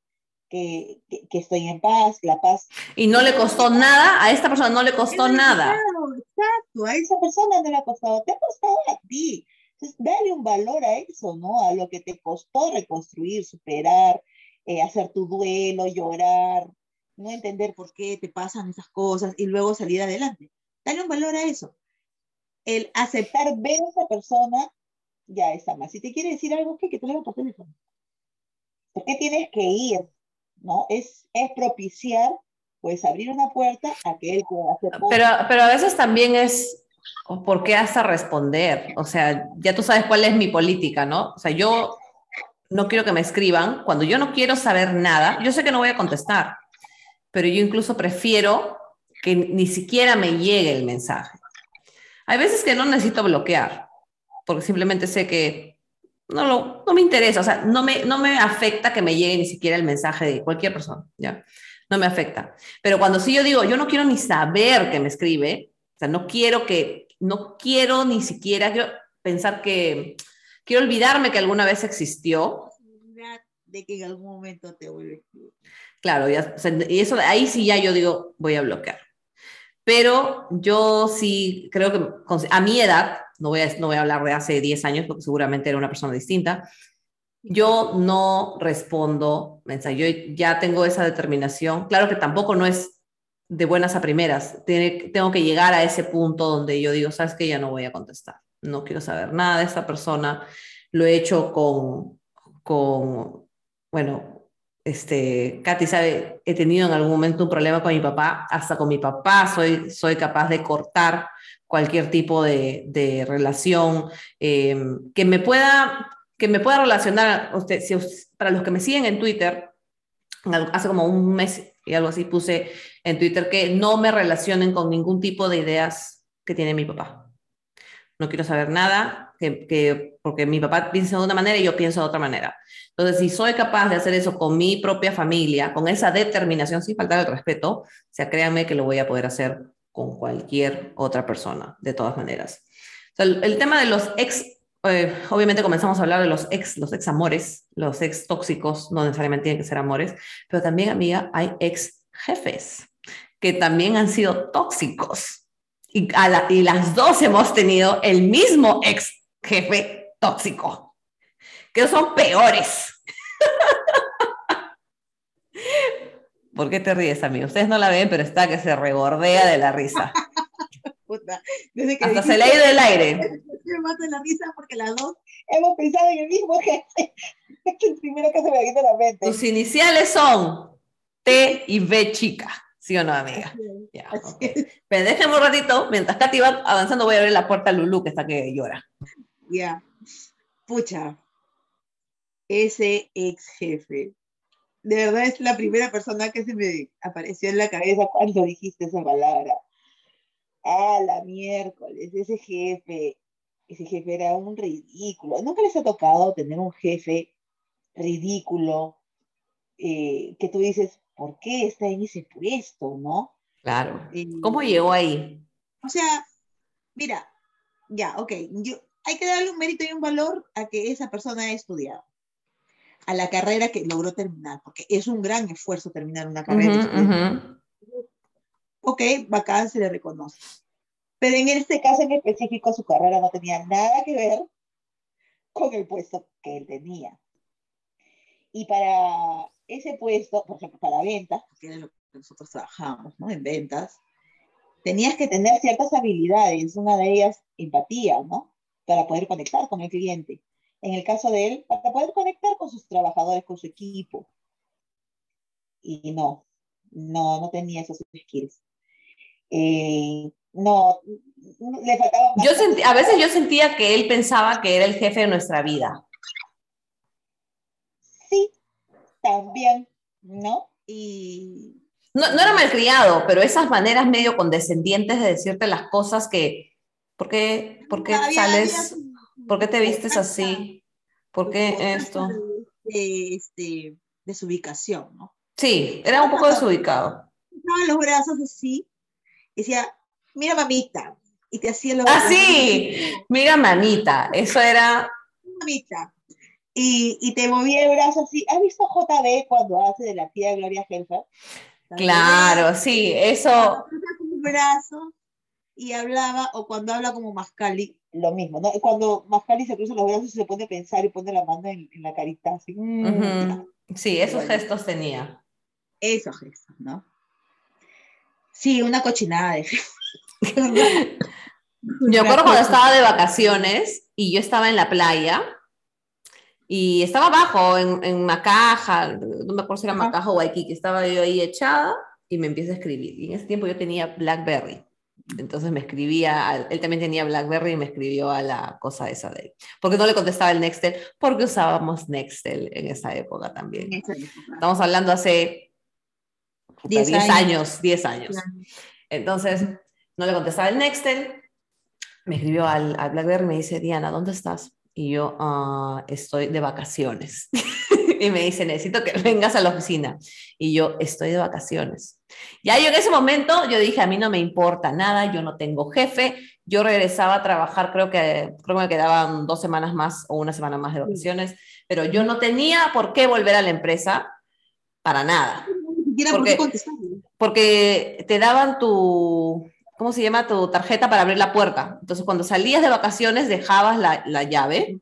que, que, estoy en paz, la paz. Y no le costó nada, a esta persona no le costó nada. Exacto, a esa persona no le ha costado, te ha costado a ti. Entonces, dale un valor a eso, ¿no? A lo que te costó reconstruir, superar, eh, hacer tu duelo, llorar, no entender por qué te pasan esas cosas y luego salir adelante. Dale un valor a eso. El aceptar ver a esa persona ya está más. Si te quiere decir algo, ¿qué? Que te lo por teléfono. ¿Por qué tienes que ir? ¿No? Es, es propiciar, pues abrir una puerta a que él pueda hacer Pero, pero a veces también es, ¿por qué hasta responder? O sea, ya tú sabes cuál es mi política, ¿no? O sea, yo no quiero que me escriban. Cuando yo no quiero saber nada, yo sé que no voy a contestar, pero yo incluso prefiero que ni siquiera me llegue el mensaje. Hay veces que no necesito bloquear, porque simplemente sé que no, lo, no me interesa, o sea, no me, no me afecta que me llegue ni siquiera el mensaje de cualquier persona, ¿ya? No me afecta. Pero cuando sí yo digo, yo no quiero ni saber que me escribe, o sea, no quiero que, no quiero ni siquiera, quiero pensar que, quiero olvidarme que alguna vez existió. De que en algún momento te vuelve Claro, ya, y eso ahí sí ya yo digo, voy a bloquear. Pero yo sí creo que a mi edad, no voy a, no voy a hablar de hace 10 años porque seguramente era una persona distinta, yo no respondo mensajes, yo ya tengo esa determinación. Claro que tampoco no es de buenas a primeras, tengo que llegar a ese punto donde yo digo, sabes que ya no voy a contestar, no quiero saber nada de esta persona, lo he hecho con, con bueno, este, Katy sabe, he tenido en algún momento un problema con mi papá, hasta con mi papá soy, soy capaz de cortar cualquier tipo de, de relación em, que, me pueda, que me pueda relacionar, usted, si, para los que me siguen en Twitter, hace como un mes y algo así puse en Twitter que no me relacionen con ningún tipo de ideas que tiene mi papá. No quiero saber nada, que, porque mi papá piensa de una manera y yo pienso de otra manera. Entonces, si soy capaz de hacer eso con mi propia familia, con esa determinación, sin faltar el respeto, o sea, créanme que lo voy a poder hacer con cualquier otra persona, de todas maneras. el, tema de los ex, eh, obviamente comenzamos a hablar de los ex, los ex amores, los ex tóxicos, no necesariamente tienen que ser amores, pero también, amiga, hay ex jefes que también han sido tóxicos. Y, y, las dos hemos tenido el mismo ex jefe tóxico, que son peores. ¿Por qué te ríes, amigo? Ustedes no la ven, pero está que se rebordea de la risa. Hasta se le ha ido el aire. Me mata la risa porque las dos hemos pensado en el mismo jefe. Es el primero que se me viene a la mente. Tus iniciales son T y B chica. ¿Sí o no, amiga? Ya, Pero déjenme un ratito, mientras Katy va avanzando, voy a abrir la puerta a Lulu, que está que llora. Ya. Pucha. Ese ex jefe. De verdad es la primera persona que se me apareció en la cabeza cuando dijiste esa palabra. Ah, la miércoles, ese jefe, ese jefe era un ridículo. ¿Nunca les ha tocado tener un jefe ridículo eh, que tú dices, ¿por qué está en ese puesto, no? Claro. Eh, ¿Cómo llegó ahí? O sea, mira, ya, ok, yo, hay que darle un mérito y un valor a que esa persona haya estudiado, a la carrera que logró terminar, porque es un gran esfuerzo terminar una carrera. Ok, bacán, se le reconoce. Pero en este caso en específico, su carrera no tenía nada que ver con el puesto que él tenía. Y para ese puesto, por ejemplo, para ventas, que es lo que nosotros trabajamos, ¿no? En ventas, tenías que tener ciertas habilidades, una de ellas empatía, ¿no? para poder conectar con el cliente. En el caso de él, para poder conectar con sus trabajadores, con su equipo. Y no, no, no tenía esos skills. Eh, no, le faltaba... Yo a veces yo sentía que él pensaba que era el jefe de nuestra vida. Sí, también, ¿no? Y... No, no era malcriado, pero esas maneras medio condescendientes de decirte las cosas que, ¿Por qué, por qué sales? ¿Por qué te vistes así? ¿Por qué esto? De, este, desubicación, ¿no? Sí, era un poco desubicado. Estaban los brazos así, y decía, mira mamita, y te hacía los Ah, sí, mira mamita, eso era... Mamita. Y, y, te movía el brazo así. ¿Has visto JB cuando hace de la tía Gloria Helfer? Claro, sí, eso... Brazo y hablaba, o cuando habla como Mascali, lo mismo, ¿no? Cuando Mascali se cruza los brazos se pone a pensar y pone la mano en, la carita, así. Mm, sí, esos gestos tenía. Esos gestos, ¿no? Sí, una cochinada de Yo acuerdo cuando estaba de vacaciones y yo estaba en la playa y estaba abajo en, en Macaja, no me acuerdo si era Macaja o Waikiki, estaba yo ahí echada y me empieza a escribir. Y en ese tiempo yo tenía Blackberry. Entonces me escribía, él también tenía Blackberry y me escribió a la cosa esa de él. Porque no le contestaba el Nextel, porque usábamos Nextel en esa época también. Estamos hablando hace 10 años, 10 años. Entonces no le contestaba el Nextel, me escribió al, al Blackberry y me dice, Diana, ¿dónde estás? Y yo, ah, estoy de vacaciones. y me dice, necesito que vengas a la oficina. Y yo, estoy de vacaciones. Ya yo en ese momento, yo dije, a mí no me importa nada, yo no tengo jefe. Yo regresaba a trabajar, creo que, creo que me quedaban dos semanas más o una semana más de vacaciones, pero yo no tenía por qué volver a la empresa para nada. Porque, porque te daban tu, ¿cómo se llama? Tu tarjeta para abrir la puerta. Entonces, cuando salías de vacaciones, dejabas la, la llave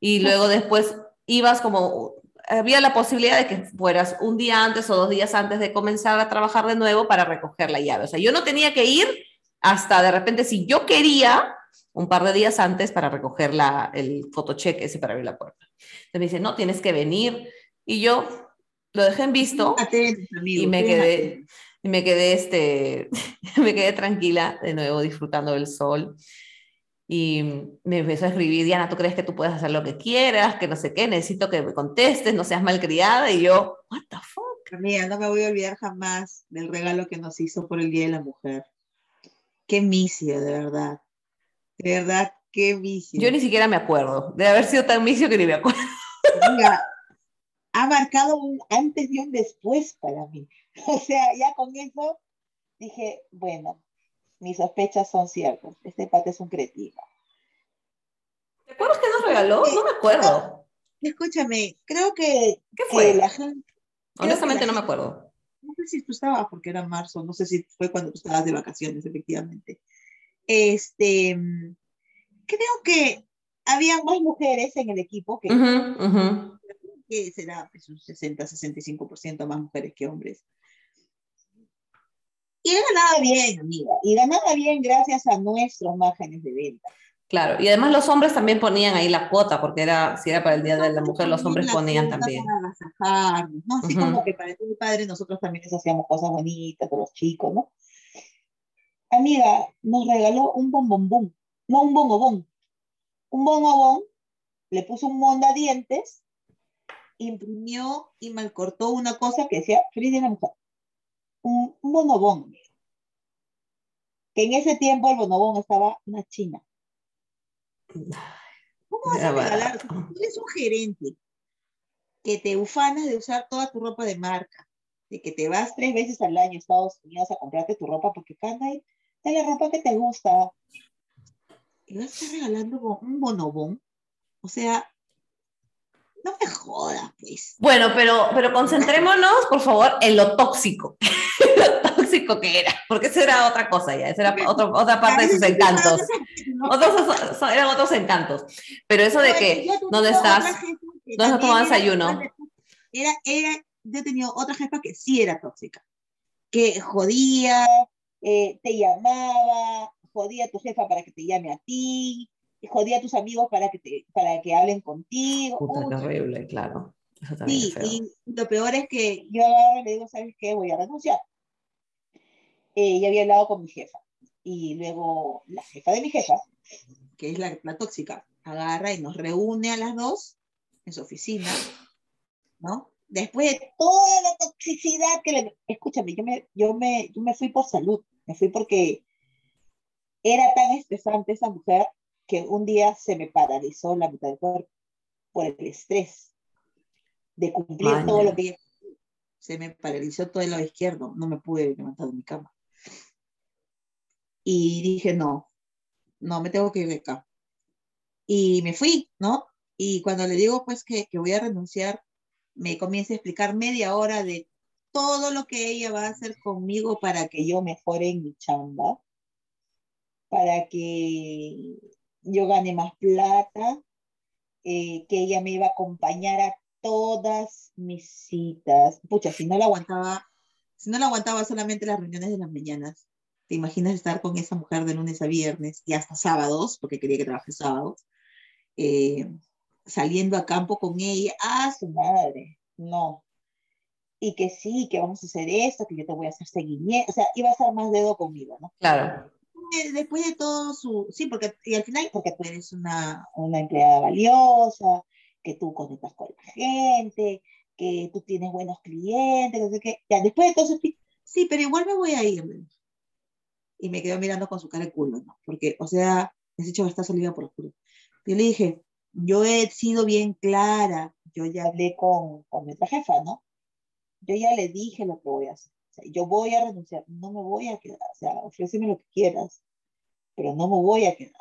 y luego después ibas como, había la posibilidad de que fueras un día antes o dos días antes de comenzar a trabajar de nuevo para recoger la llave. O sea, yo no tenía que ir hasta de repente, si yo quería, un par de días antes para recoger la, el fotocheck ese para abrir la puerta. Entonces me dice, no, tienes que venir. Y yo lo dejé en visto y me quedé, y me quedé, este, me quedé tranquila de nuevo disfrutando del sol. Y me empezó a escribir, Diana, ¿tú crees que tú puedes hacer lo que quieras? Que no sé qué, necesito que me contestes, no seas malcriada. Y yo, what the fuck? Amiga, no me voy a olvidar jamás del regalo que nos hizo por el Día de la Mujer. Qué misio, de verdad. De verdad, qué misio. Yo ni siquiera me acuerdo. De haber sido tan misio que ni me acuerdo. Amiga, ha marcado un antes y un después para mí. O sea, ya con eso dije, bueno, mis sospechas son ciertas. Este pate es un cretino. ¿Te acuerdas que nos regaló? No me acuerdo. Escúchame, creo que, ¿Qué fue? la gente. Honestamente no me acuerdo. No sé si tú estabas, porque era marzo, no sé si fue cuando tú estabas de vacaciones, efectivamente. Este, creo que había más mujeres en el equipo que, que será pues, un 60-65% más mujeres que hombres. Y ganaba bien, amiga, y ganaba bien gracias a nuestros márgenes de venta. Claro, y además los hombres también ponían ahí la cuota, porque era, si era para el Día de la Mujer, los hombres ponían también. Para ¿no? Así como que para tu padre nosotros también les hacíamos cosas bonitas con los chicos, ¿no? Amiga, nos regaló un bombombón, no un bombobón, un bombobón, le puso un monda dientes, imprimió y malcortó una cosa que decía Feliz de la Mujer un, bonobón. Que en ese tiempo el bonobón estaba una china. ¿Cómo vas a regalar? Tú eres un gerente que te ufanas de usar toda tu ropa de marca, de que te vas tres veces al año a Estados Unidos a comprarte tu ropa porque cada es la ropa que te gusta. Y vas a estar regalando un bonobón. O sea, no me jodas, pues. Bueno, pero, pero concentrémonos, por favor, en lo tóxico. lo tóxico que era, porque eso era otra cosa ya, esa era otra parte de sus encantos. Otros, eran otros encantos. Pero eso de que, ¿dónde estás? ¿Dónde estás tomando desayuno? Era, era, yo tenía otra jefa que sí era tóxica, que jodía, eh, te llamaba, jodía a tu jefa para que te llame a ti, jodía a tus amigos para que, te, para que hablen contigo. Puta, terrible, claro. sí, y lo peor es que yo ahora le digo, ¿sabes qué? Voy a renunciar. Eh, ya había hablado con mi jefa. Y luego la jefa de mi jefa, que es la, la tóxica, agarra y nos reúne a las dos en su oficina, ¿no? Después de toda la toxicidad que le... Escúchame, yo me, yo, me, yo me fui por salud, me fui porque era tan estresante esa mujer que un día se me paralizó la mitad del cuerpo por el estrés de cumplir todo lo que se me paralizó todo el lado izquierdo, no me pude levantar de mi cama. Y dije, no, no, me tengo que ir de acá. Y me fui, ¿no? Y cuando le digo pues que, que voy a renunciar, me comienza a explicar media hora de todo lo que ella va a hacer conmigo para que yo mejore en mi chamba, para que yo gané más plata, eh, que ella me iba a acompañar a todas mis citas. Pucha, si no la aguantaba, si no la aguantaba solamente las reuniones de las mañanas, ¿Te imaginas estar con esa mujer de lunes a viernes y hasta sábados, porque quería que trabaje sábados, eh, saliendo a campo con ella? ¡Ah, su madre! No. Y que sí, que vamos a hacer esto, que yo te voy a hacer seguimiento. O sea, iba a estar más dedo conmigo, ¿no? Claro. Después de todo su... Sí, porque y al final, porque tú eres una, una empleada valiosa, que tú conectas con la gente, que tú tienes buenos clientes, que sé. Ya, después de todo eso, sí, pero igual me voy a ir. Y me quedó mirando con su cara de culo, ¿no? Porque, o sea, ese hecho está salida por oscuro. Yo le dije, yo he sido bien clara, yo ya hablé con, con nuestra jefa, ¿no? Yo ya le dije lo que voy a hacer. Sea, yo voy a renunciar, no me voy a quedar. O sea, ofréceme lo que quieras, pero no me voy a quedar.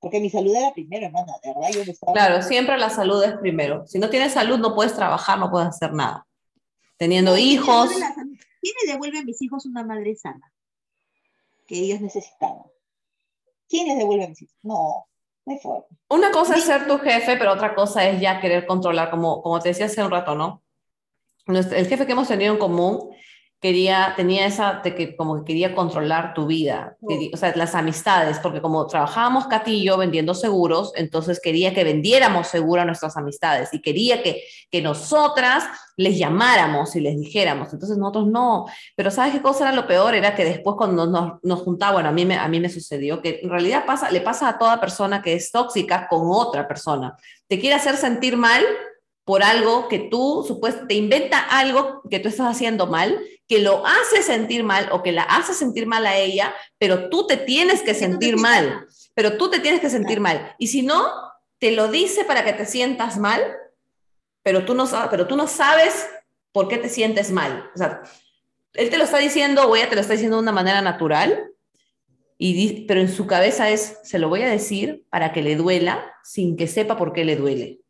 Porque mi salud era primero, hermana, de verdad. Yo estaba... Claro, siempre la salud es primero. Si no tienes salud, no puedes trabajar, no puedes hacer nada. Teniendo ¿Quién hijos? ¿Quién me devuelve a mis hijos una madre sana? Que ellos necesitaban. ¿Quién les devuelve a mis hijos? No, no hay forma. una cosa es ser tu jefe, pero otra cosa es ya querer controlar, como, como te decía hace un rato, ¿no? El jefe que hemos tenido en común quería, tenía esa, de que como que quería controlar tu vida, quería- o sea, las amistades, porque como trabajábamos Katy y yo vendiendo seguros, entonces quería que vendiéramos seguro a nuestras amistades y quería que, que nosotras les llamáramos y les dijéramos, entonces nosotros no, pero ¿sabes qué cosa era lo peor? Era que después cuando nos, nos juntaba, bueno, a mí, me, a mí me sucedió, que en realidad pasa, le pasa a toda persona que es tóxica con otra persona, te quiere hacer sentir mal por algo que tú, supuesto, te inventa algo que tú estás haciendo mal, que lo hace sentir mal o que la hace sentir mal a ella, pero tú te tienes que te sentir mal, pero tú te tienes que sentir mal. Y si no, te lo dice para que te sientas mal, pero tú no, sa- pero tú no sabes por qué te sientes mal. O sea, él te lo está diciendo o ella te lo está diciendo de una manera natural, y pero en su cabeza es, se lo voy a decir para que le duela sin que sepa por qué le duele.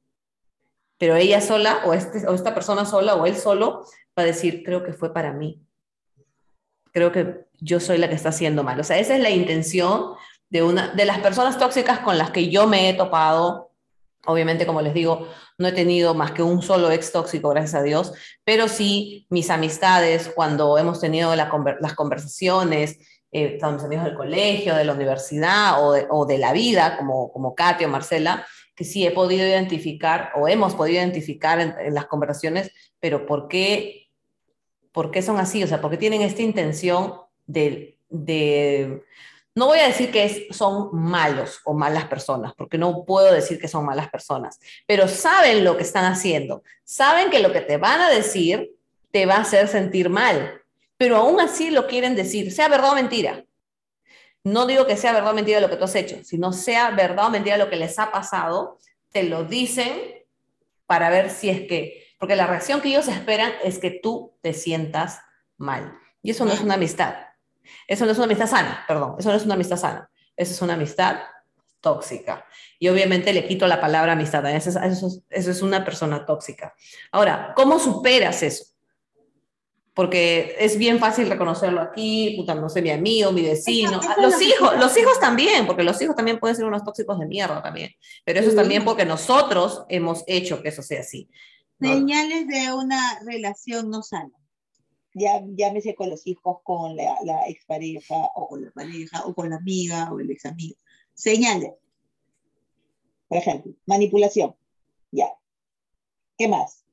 Pero ella sola, o, este, o esta persona sola, o él solo, va a decir, creo que fue para mí. Creo que yo soy la que está haciendo mal. O sea, esa es la intención de, una, de las personas tóxicas con las que yo me he topado. Obviamente, como les digo, no he tenido más que un solo ex tóxico, gracias a Dios, pero sí mis amistades, cuando hemos tenido las conversaciones, eh, mis amigos del colegio, de la universidad o de, la vida, como, como Katy o Marcela, que sí he podido identificar o hemos podido identificar en, las conversaciones, pero ¿por qué, ¿por qué son así? O sea, ¿por qué tienen esta intención de, de no voy a decir que son malos o malas personas, porque no puedo decir que son malas personas, pero saben lo que están haciendo, saben que lo que te van a decir te va a hacer sentir mal, pero aún así lo quieren decir, sea verdad o mentira. No digo que sea verdad o mentira lo que tú has hecho, sino sea verdad o mentira lo que les ha pasado, te lo dicen para ver si es que, porque la reacción que ellos esperan es que tú te sientas mal. Y eso no es una amistad. Eso no es una amistad sana, perdón, eso no es una amistad sana. Eso es una amistad tóxica. Y obviamente le quito la palabra amistad, eso es, eso es, eso es una persona tóxica. Ahora, ¿cómo superas eso? Porque es bien fácil reconocerlo aquí, puta, no sé, mi amigo, mi vecino, Eso- eso los es hijos, los hijos también, porque los hijos también pueden ser unos tóxicos de mierda también, pero eso es Sí. también porque nosotros hemos hecho que eso sea así. ¿no? Señales de una relación no sana. Ya, llámese con los hijos, con la, la expareja, o con la pareja, o con la amiga, o el ex amigo. Señales. Por ejemplo, manipulación. Ya. ¿Qué más?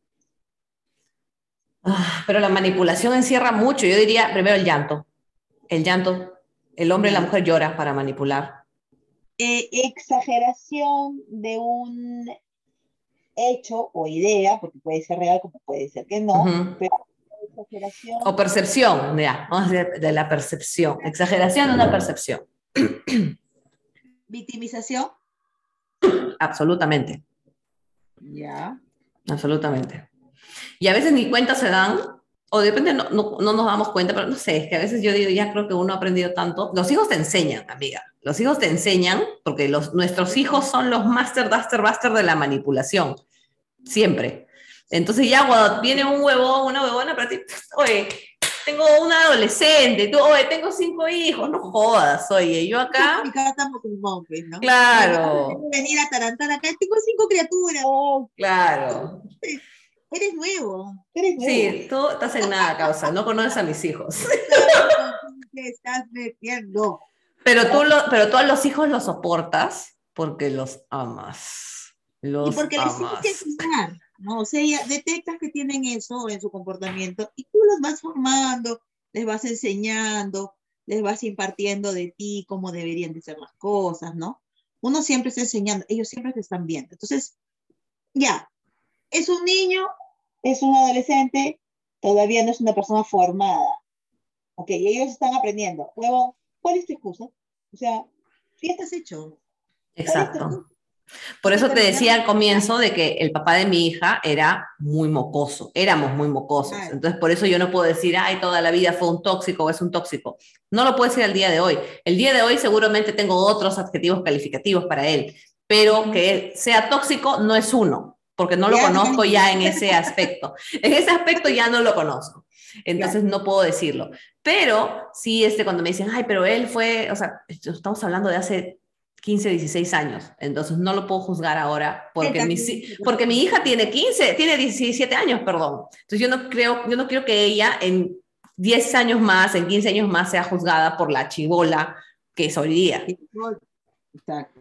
Ah, pero la manipulación encierra mucho. Yo diría primero el llanto. El llanto. El hombre y la mujer lloran para manipular. Eh, exageración de un hecho o idea, porque puede ser real como puede ser que no, Ujú. pero exageración. O percepción, ya, vamos a decir de la percepción. Exageración de una percepción. Victimización. Absolutamente, Ya. absolutamente. Y a veces ni cuenta se dan, o depende, no, no, no nos damos cuenta, pero no sé, es que a veces yo digo, ya creo que uno ha aprendido tanto. Los hijos te enseñan, amiga. Los hijos te enseñan, porque los, nuestros hijos son los master, duster, buster de la manipulación. Siempre. Entonces ya cuando viene un huevón, una huevona para ti, oye, tengo una adolescente, tú, oye, tengo cinco hijos, no jodas, oye, yo acá, ¿no? claro, venir a tarantar acá. Tengo cinco criaturas. Oh, claro. Eres nuevo, eres nuevo. Sí, tú estás en nada, causa, no conoces a mis hijos. Te estás metiendo. Pero tú, lo, pero tú a los hijos los soportas porque los amas. Los y porque les tienes que enseñar, ¿no? O sea, ya detectas que tienen eso en su comportamiento y tú los vas formando, les vas enseñando, les vas impartiendo de ti cómo deberían de ser las cosas, ¿no? Uno siempre está enseñando, ellos siempre te están viendo. Entonces, ya, es un niño, es un adolescente, todavía no es una persona formada. Ok, y ellos están aprendiendo. Luego, ¿cuál es tu excusa? O sea, ya estás hecho. Exacto. Por eso te decía al comienzo de que el papá de mi hija era muy mocoso, éramos muy mocosos. Entonces, por eso yo no puedo decir, ay, toda la vida fue un tóxico o es un tóxico. No lo puedo decir al día de hoy. El día de hoy seguramente tengo otros adjetivos calificativos para él, pero que él sea tóxico no es uno, porque no lo conozco ya. en ese aspecto. En ese aspecto ya no lo conozco. Entonces no puedo decirlo. Pero sí, este, cuando me dicen, ay, pero él fue, o sea, estamos hablando de hace 15, 16 años, entonces no lo puedo juzgar ahora porque mi, porque mi hija tiene 15, tiene 17 años, perdón. Entonces yo no creo, yo no quiero que ella en 10 años más, en 15 años más sea juzgada por la chivola que es hoy día. Exacto.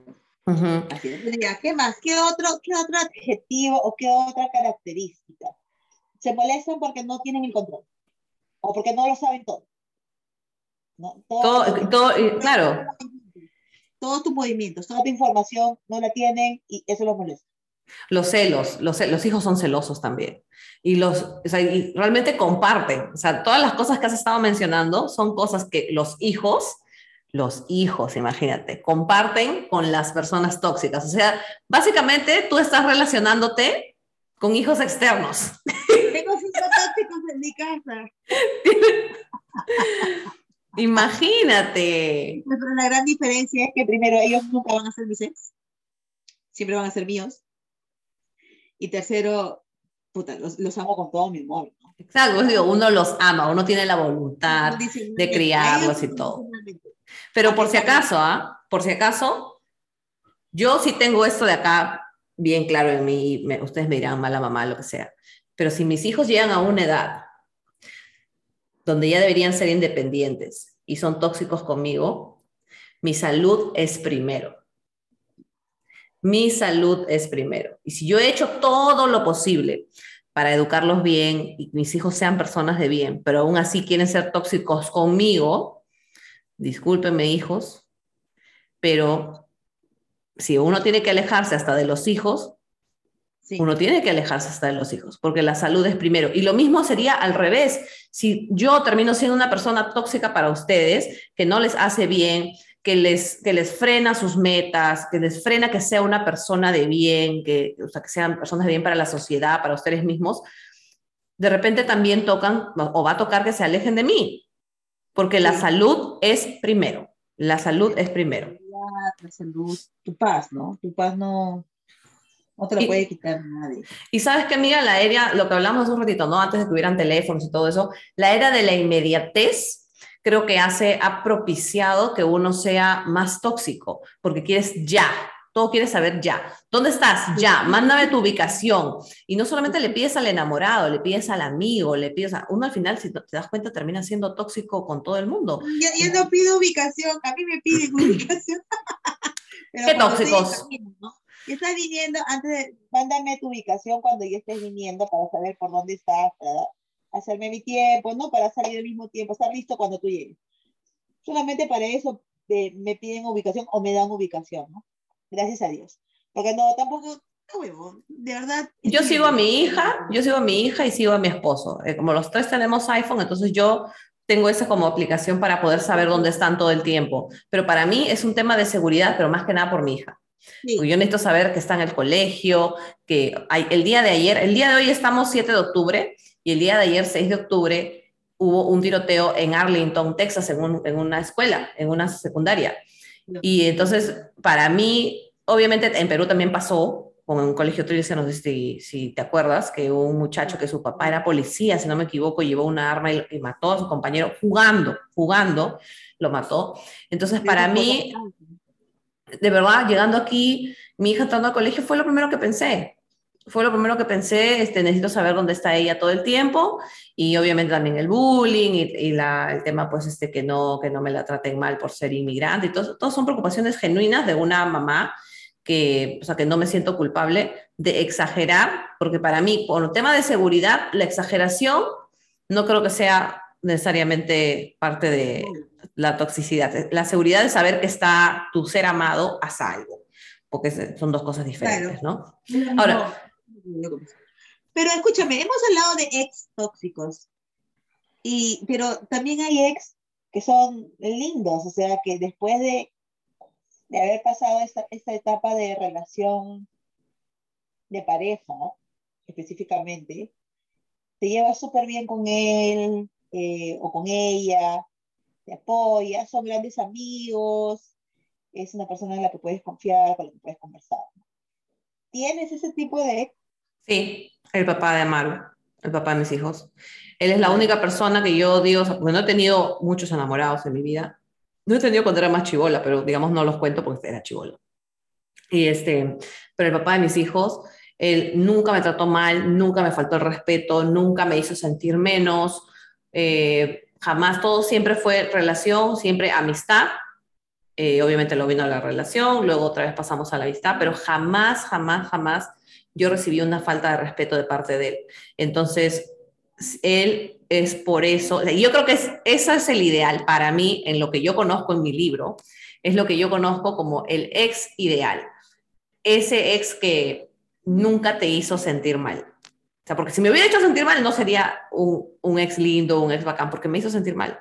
Ujú. Así es. Ya, ¿Qué más? ¿Qué otro, ¿Qué otro adjetivo o qué otra característica? Se molestan porque no tienen el control o porque no lo saben todo. ¿no? Todo- Todo, todo- y claro, todos tus movimientos, toda tu información no la tienen y eso los molesta. los celos, los, los hijos son celosos también. Y, los, o sea, y realmente comparten. O sea, todas las cosas que has estado mencionando son cosas que los hijos, los hijos, imagínate, comparten con las personas tóxicas. O sea, básicamente tú estás relacionándote con hijos externos. Tengo cinco tóxicos en mi casa. Imagínate. Pero la gran diferencia es que primero ellos nunca van a ser mis ex, siempre van a ser míos. Y tercero, puta, los, los amo con todo mi amor. ¿no? Exacto, digo, uno los ama, uno tiene la voluntad. Incondicionalmente. criarlos y todo. Pero por si acaso, ¿ah? Por si acaso, yo sí tengo esto de acá bien claro en mí, me- ustedes me dirán mala mamá, lo que sea. Pero si mis hijos llegan a una edad donde ya deberían ser independientes y son tóxicos conmigo, mi salud es primero. Mi salud es primero. Y si yo he hecho todo lo posible para educarlos bien y mis hijos sean personas de bien, pero aún así quieren ser tóxicos conmigo, discúlpenme hijos, pero si uno tiene que alejarse hasta de los hijos, Sí. uno tiene que alejarse hasta de los hijos, porque la salud es primero. Y lo mismo sería al revés. Si yo termino siendo una persona tóxica para ustedes, que no les hace bien, que les, que les frena sus metas, que les frena que sea una persona de bien, que, o sea, que sean personas de bien para la sociedad, para ustedes mismos, de repente también tocan o va a tocar que se alejen de mí, porque la Sí. salud es primero. La salud es primero. La salud, tu paz, ¿no? Tu paz no, no te la Y- puede quitar nadie. Y sabes que, amiga, la era, lo que hablamos hace un ratito, ¿no? Antes de que hubieran teléfonos y todo eso, la era de la inmediatez creo que hace, ha propiciado que uno sea más tóxico, porque quieres ya, todo quieres saber ya. ¿Dónde estás? Ya, mándame tu ubicación. Y no solamente le pides al enamorado, le pides al amigo, le pides a... Uno al final, si te das cuenta, termina siendo tóxico con todo el mundo. Ya, ya no pido ubicación, a mí me piden ubicación. Pero Qué tóxicos. camino, ¿no? Y estás viniendo, antes de, mándame tu ubicación cuando ya estés viniendo para saber por dónde estás, para hacerme mi tiempo, ¿no? Para salir al mismo tiempo, estar listo cuando tú llegues. Solamente para eso eh, me piden ubicación o me dan ubicación, ¿no? Gracias a Dios. Porque no, tampoco, no, huevón, de verdad. Yo sigo a mi hija, yo sigo a mi hija y sigo a mi esposo. Eh, como los tres tenemos iPhone, entonces yo tengo esa como aplicación para poder saber dónde están todo el tiempo. Pero para mí es un tema de seguridad, pero más que nada por mi hija. Sí. Yo necesito saber que está en el colegio, que hay, el día de ayer, el día de hoy estamos 7 de octubre y el día de ayer, 6 de octubre, hubo un tiroteo en Arlington, Texas, en, un- en una escuela, en una secundaria. Y entonces, para mí, obviamente en Perú también pasó, con un colegio tuyo, no sé si, si te acuerdas, que hubo un muchacho que su papá era policía, si no me equivoco, llevó una arma y, y mató a su compañero jugando, jugando, lo mató. Entonces, para mí, de verdad, llegando aquí, mi hija entrando al colegio fue lo primero que pensé. Fue lo primero que pensé, este, necesito saber dónde está ella todo el tiempo y obviamente también el bullying y, la, el tema pues este que no, que no me la traten mal por ser inmigrante y todo, todas son preocupaciones genuinas de una mamá que, o sea, que no me siento culpable de exagerar, porque para mí, por el tema de seguridad, la exageración no creo que sea necesariamente parte de la toxicidad. La seguridad de saber que está tu ser amado a salvo, porque son dos cosas diferentes, ¿no? Ahora, pero escúchame, hemos hablado de ex tóxicos, y, pero también hay ex que son lindos, o sea, que después de, de haber pasado esta, esta etapa de relación de pareja, específicamente, te llevas súper bien con él eh, o con ella, te apoya, son grandes amigos, es una persona en la que puedes confiar, con la que puedes conversar. ¿Tienes ese tipo de Sí, el papá de Amaru, el papá de mis hijos. Él es la única persona que yo digo, porque no he tenido muchos enamorados en mi vida. No he tenido cuando era más chivola, pero digamos no los cuento porque era chivolo. Y este, pero el papá de mis hijos, él nunca me trató mal, nunca me faltó el respeto, nunca me hizo sentir menos, eh, jamás, todo siempre fue relación, siempre amistad. Eh, obviamente lo vino a la relación, luego otra vez pasamos a la amistad, pero jamás, jamás, jamás yo recibí una falta de respeto de parte de él. Entonces, él es por eso, yo creo que es, ese es el ideal para mí en lo que yo conozco en mi libro, es lo que yo conozco como el ex ideal. Ese ex que nunca te hizo sentir mal. O sea, porque si me hubiera hecho sentir mal, no sería un, un ex lindo, un ex bacán, porque me hizo sentir mal.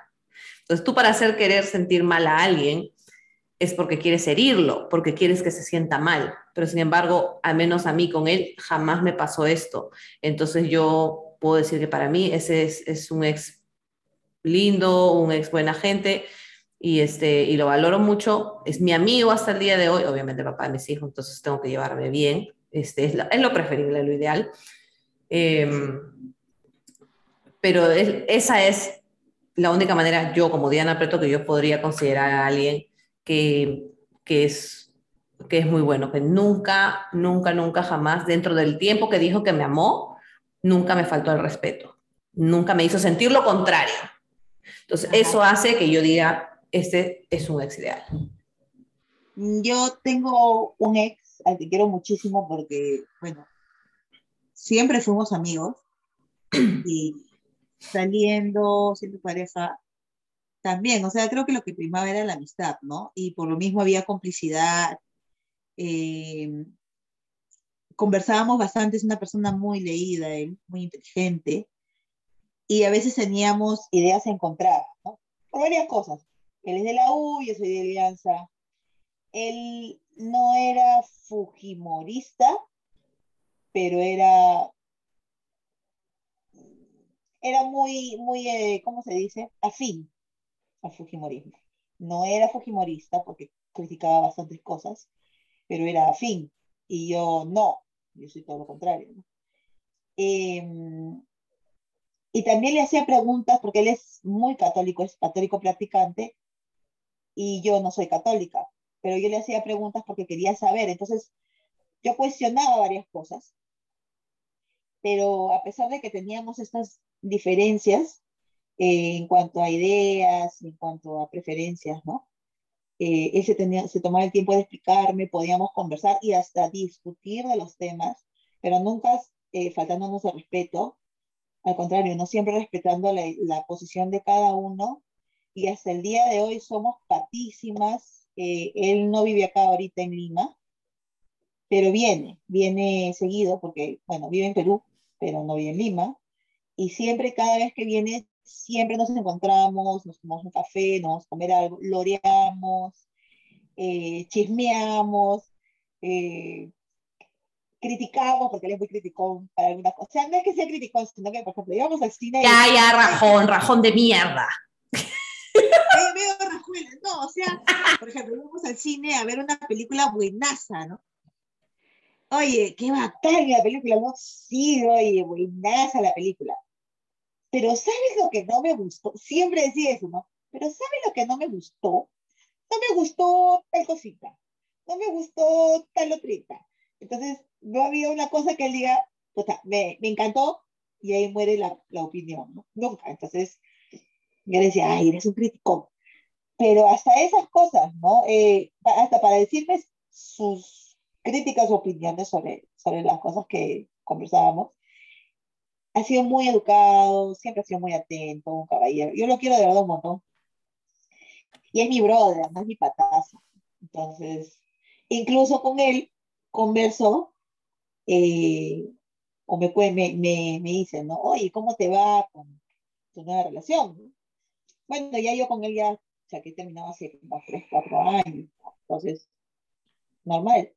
Entonces, tú para hacer querer sentir mal a alguien, es porque quieres herirlo, porque quieres que se sienta mal. Pero sin embargo, al menos a mí con él jamás me pasó esto. Entonces yo puedo decir que para mí ese es, un ex lindo, un ex buena gente y, este, y lo valoro mucho. Es mi amigo hasta el día de hoy, obviamente papá de mis hijos, entonces tengo que llevarme bien. Este, es, es lo preferible, lo ideal. Em, pero esa es la única manera, yo como Diana Preto, que yo podría considerar a alguien que, es, que es muy bueno, que nunca, nunca, nunca, jamás, dentro del tiempo que dijo que me amó, nunca me faltó el respeto, nunca me hizo sentir lo contrario. Entonces, eso hace que yo diga, este es un ex ideal. Yo tengo un ex al que quiero muchísimo porque, bueno, siempre fuimos amigos y saliendo, siempre pareja, también, o sea, creo que lo que primaba era la amistad, ¿no? Y por lo mismo había complicidad. Eh, conversábamos bastante, es una persona muy leída, muy inteligente, y a veces teníamos ideas encontradas, ¿no? Por varias cosas. Él es de la U, yo soy de Alianza. Él no era fujimorista, pero era era muy, muy, eh, ¿cómo se dice? Afín al Fujimorismo. No era Fujimorista porque criticaba bastantes cosas, pero era afín. Y yo no, yo soy todo lo contrario. Em, y también le hacía preguntas, porque él es muy católico, es católico practicante, y yo no soy católica, pero yo le hacía preguntas porque quería saber. Entonces, yo cuestionaba varias cosas, pero a pesar de que teníamos estas diferencias, eh, en cuanto a ideas, en cuanto a preferencias, ¿no? Eh, él se, tenía, se tomaba el tiempo de explicarme, podíamos conversar y hasta discutir de los temas, pero nunca eh, faltándonos el respeto, al contrario, no siempre respetando la, la, posición de cada uno y hasta el día de hoy somos patísimas. Eh, él no vive acá ahorita en Lima, pero viene, viene seguido porque, bueno, vive en Perú, pero no vive en Lima. Y siempre, cada vez que viene, siempre nos encontramos, nos tomamos un café, nos vamos a comer algo, loreamos, eh, chismeamos, eh, criticamos, porque él es muy criticón para algunas cosas. O sea, no es que sea criticón, sino que, por ejemplo, íbamos al cine. Ya, ya, rajón, rajón de mierda. Veo rajuela, no, o sea, por ejemplo, íbamos al cine a ver una película buenaza, ¿no? Oye, qué bacán la película, ¿no? Sí, oye, buenaza la película. Pero ¿sabes lo que no me gustó? Siempre decía eso, ¿no? Pero ¿sabes lo que no me gustó? No me gustó tal cosita. No me gustó tal otrita. Entonces, no había una cosa que él diga, o sea, me, me encantó y ahí muere la, la opinión, ¿no? Nunca. Entonces, yo decía, ay, eres un crítico. Pero hasta esas cosas, ¿no? Eh, hasta para decirme sus críticas opiniones sobre, sobre las cosas que conversábamos, ha sido muy educado, siempre ha sido muy atento, un caballero. Yo lo quiero de verdad un montón. Y es mi brother, no es mi patazo. Entonces, incluso con él converso, eh, o me, me, me, me dice, ¿no? Oye, ¿cómo te va con tu nueva relación? Bueno, ya yo con él ya, o sea, que he terminado hace como 3, 4 años. Entonces, normal.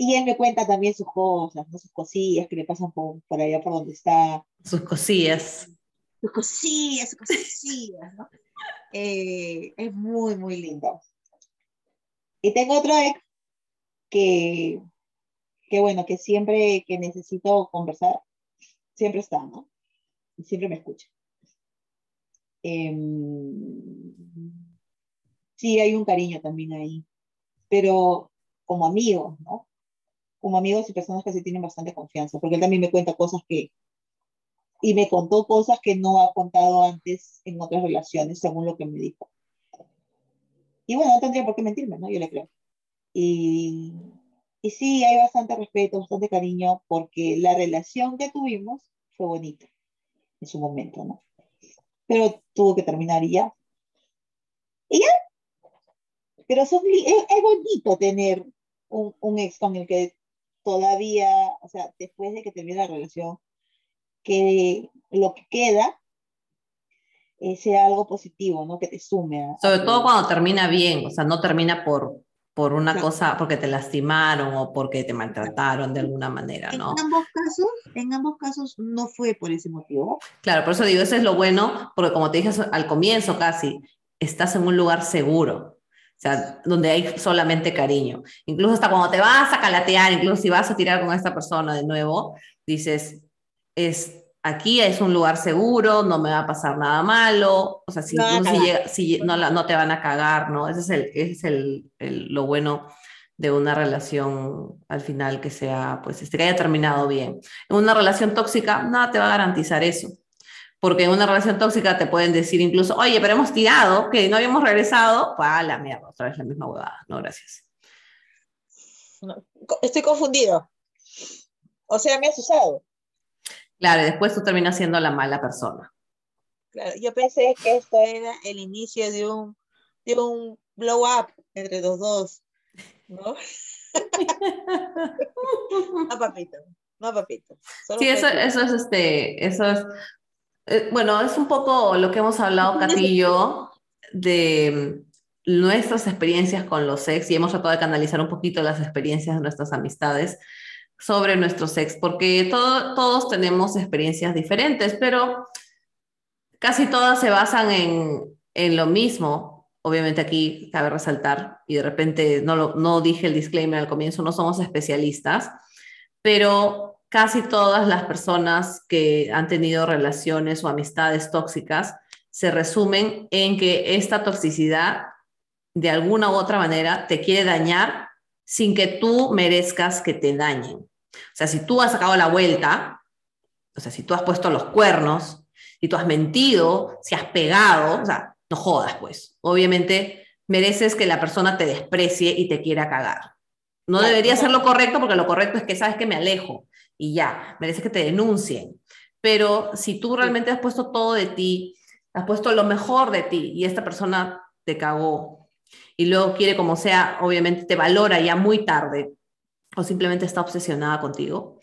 Y él me cuenta también sus cosas, ¿no? sus cosillas que le pasan por, por allá por donde está. Sus cosillas. Sus cosillas, sus cosillas, ¿no? Eh, es muy, muy lindo. Y tengo otro ex que, que, bueno, que siempre que necesito conversar, siempre está, ¿no? Y siempre me escucha. Eh, sí, hay un cariño también ahí, pero como amigos, ¿no? Como amigos y personas que se tienen bastante confianza, porque él también me cuenta cosas que, y me contó cosas que no ha contado antes en otras relaciones, según lo que me dijo. Y bueno, no tendría por qué mentirme, ¿no? Yo le creo. Y, y sí, hay bastante respeto, bastante cariño, porque la relación que tuvimos fue bonita en su momento, ¿no? Pero tuvo que terminar y ya. Y ya. Pero son, es, es bonito tener un, un ex con el que todavía, o sea, después de que termine la relación, que lo que queda eh, sea algo positivo, ¿no? Que te sume. A, Sobre todo cuando termina bien, o sea, no termina por, por una cosa, porque te lastimaron o porque te maltrataron de alguna manera, ¿no? En ambos casos, en ambos casos no fue por ese motivo. Claro, por eso digo, eso es lo bueno, porque como te dije al comienzo casi, estás en un lugar seguro. O sea, donde hay solamente cariño. Incluso hasta cuando te vas a calatear, incluso si vas a tirar con esta persona de nuevo, dices, es, aquí es un lugar seguro, no me va a pasar nada malo, o sea, si, no, si, llega, si no, no, te van a cagar, ¿no? Ese es, el, ese es el, el, lo bueno de una relación al final que sea, pues, este, que haya terminado bien. En una relación tóxica, nada te va a garantizar eso. Porque en una relación tóxica te pueden decir incluso, oye, pero hemos tirado, que no habíamos regresado, pues a la mierda, otra vez la misma huevada. No, gracias. No, estoy confundido. O sea, me has usado. Claro, y después tú terminas siendo la mala persona. Claro, yo pensé que esto era el inicio de un, de un blow up entre los dos, ¿no? no, papito, no, papito. Solo sí, eso, eso es este, eso es, eh, bueno, es un poco lo que hemos hablado, yo, de nuestras experiencias con los ex y hemos tratado de canalizar un poquito las experiencias de nuestras amistades sobre nuestros ex, porque todo, todos tenemos experiencias diferentes, pero casi todas se basan en, en lo mismo. Obviamente aquí cabe resaltar, y de repente no, lo, no dije el disclaimer al comienzo, no somos especialistas, pero casi todas las personas que han tenido relaciones o amistades tóxicas se resumen en que esta toxicidad de alguna u otra manera te quiere dañar sin que tú merezcas que te dañen. O sea, si tú has sacado la vuelta, o sea, si tú has puesto los cuernos, si tú has mentido, si has pegado, o sea, no jodas, pues. Obviamente mereces que la persona te desprecie y te quiera cagar. No debería ser lo correcto porque lo correcto es que sabes que me alejo y ya, mereces que te denuncien. Pero si tú realmente has puesto todo de ti, has puesto lo mejor de ti y esta persona te cagó y luego quiere como sea, obviamente te valora ya muy tarde o simplemente está obsesionada contigo.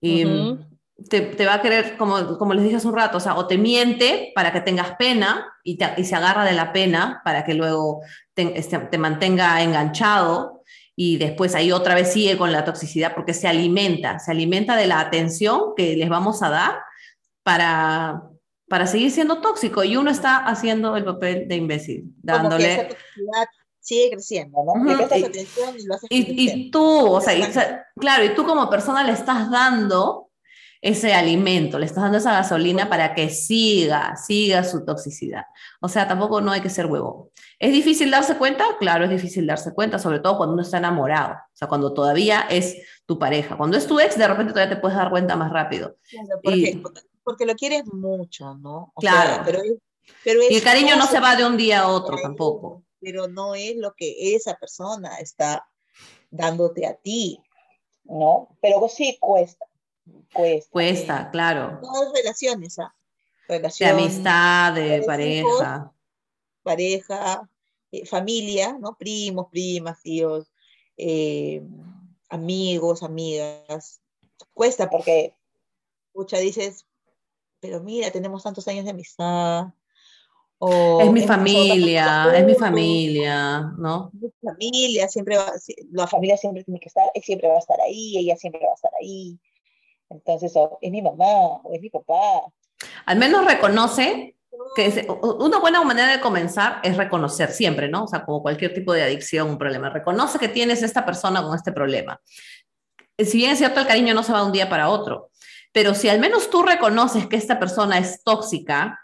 Y uh -huh. te, te, va a querer, como, como les dije hace un rato, o sea, o te miente para que tengas pena y, te, y se agarra de la pena para que luego te, este, te mantenga enganchado y después ahí otra vez sigue con la toxicidad porque se alimenta, se alimenta de la atención que les vamos a dar para, para seguir siendo tóxico y uno está haciendo el papel de imbécil, dándole sigue creciendo, ¿no? Uh -huh. Prestas atención y lo haces y, y, tú, o sea, y, o sea, claro, y tú como persona le estás dando ese alimento, le estás dando esa gasolina para que siga, siga su toxicidad. O sea, tampoco no hay que ser huevo. ¿Es difícil darse cuenta? Claro, es difícil darse cuenta, sobre todo cuando uno está enamorado, o sea, cuando todavía es tu pareja. Cuando es tu ex, de repente todavía te puedes dar cuenta más rápido. porque, porque, lo quieres mucho, ¿no? claro. pero, y el cariño no se va de un día a otro tampoco. Pero no es lo que esa persona está dándote a ti, ¿no? Pero sí cuesta. Cuesta, cuesta claro. Todas relaciones, ¿ah? de amistad, de pareja. pareja, eh, familia, ¿no? Primos, primas, tíos, eh, amigos, amigas. Cuesta porque, escucha, dices, pero mira, tenemos tantos años de amistad, es mi familia, es mi familia, ¿no? Mi familia, siempre va, la familia siempre tiene que estar, siempre va a estar ahí, ella siempre va a estar ahí. Entonces, es mi mamá, o es mi papá. Al menos reconoce que una buena manera de comenzar es reconocer siempre, ¿no? O sea, como cualquier tipo de adicción, un problema. Reconoce que tienes esta persona con este problema. Si bien es cierto, el cariño no se va de un día para otro, pero si al menos tú reconoces que esta persona es tóxica,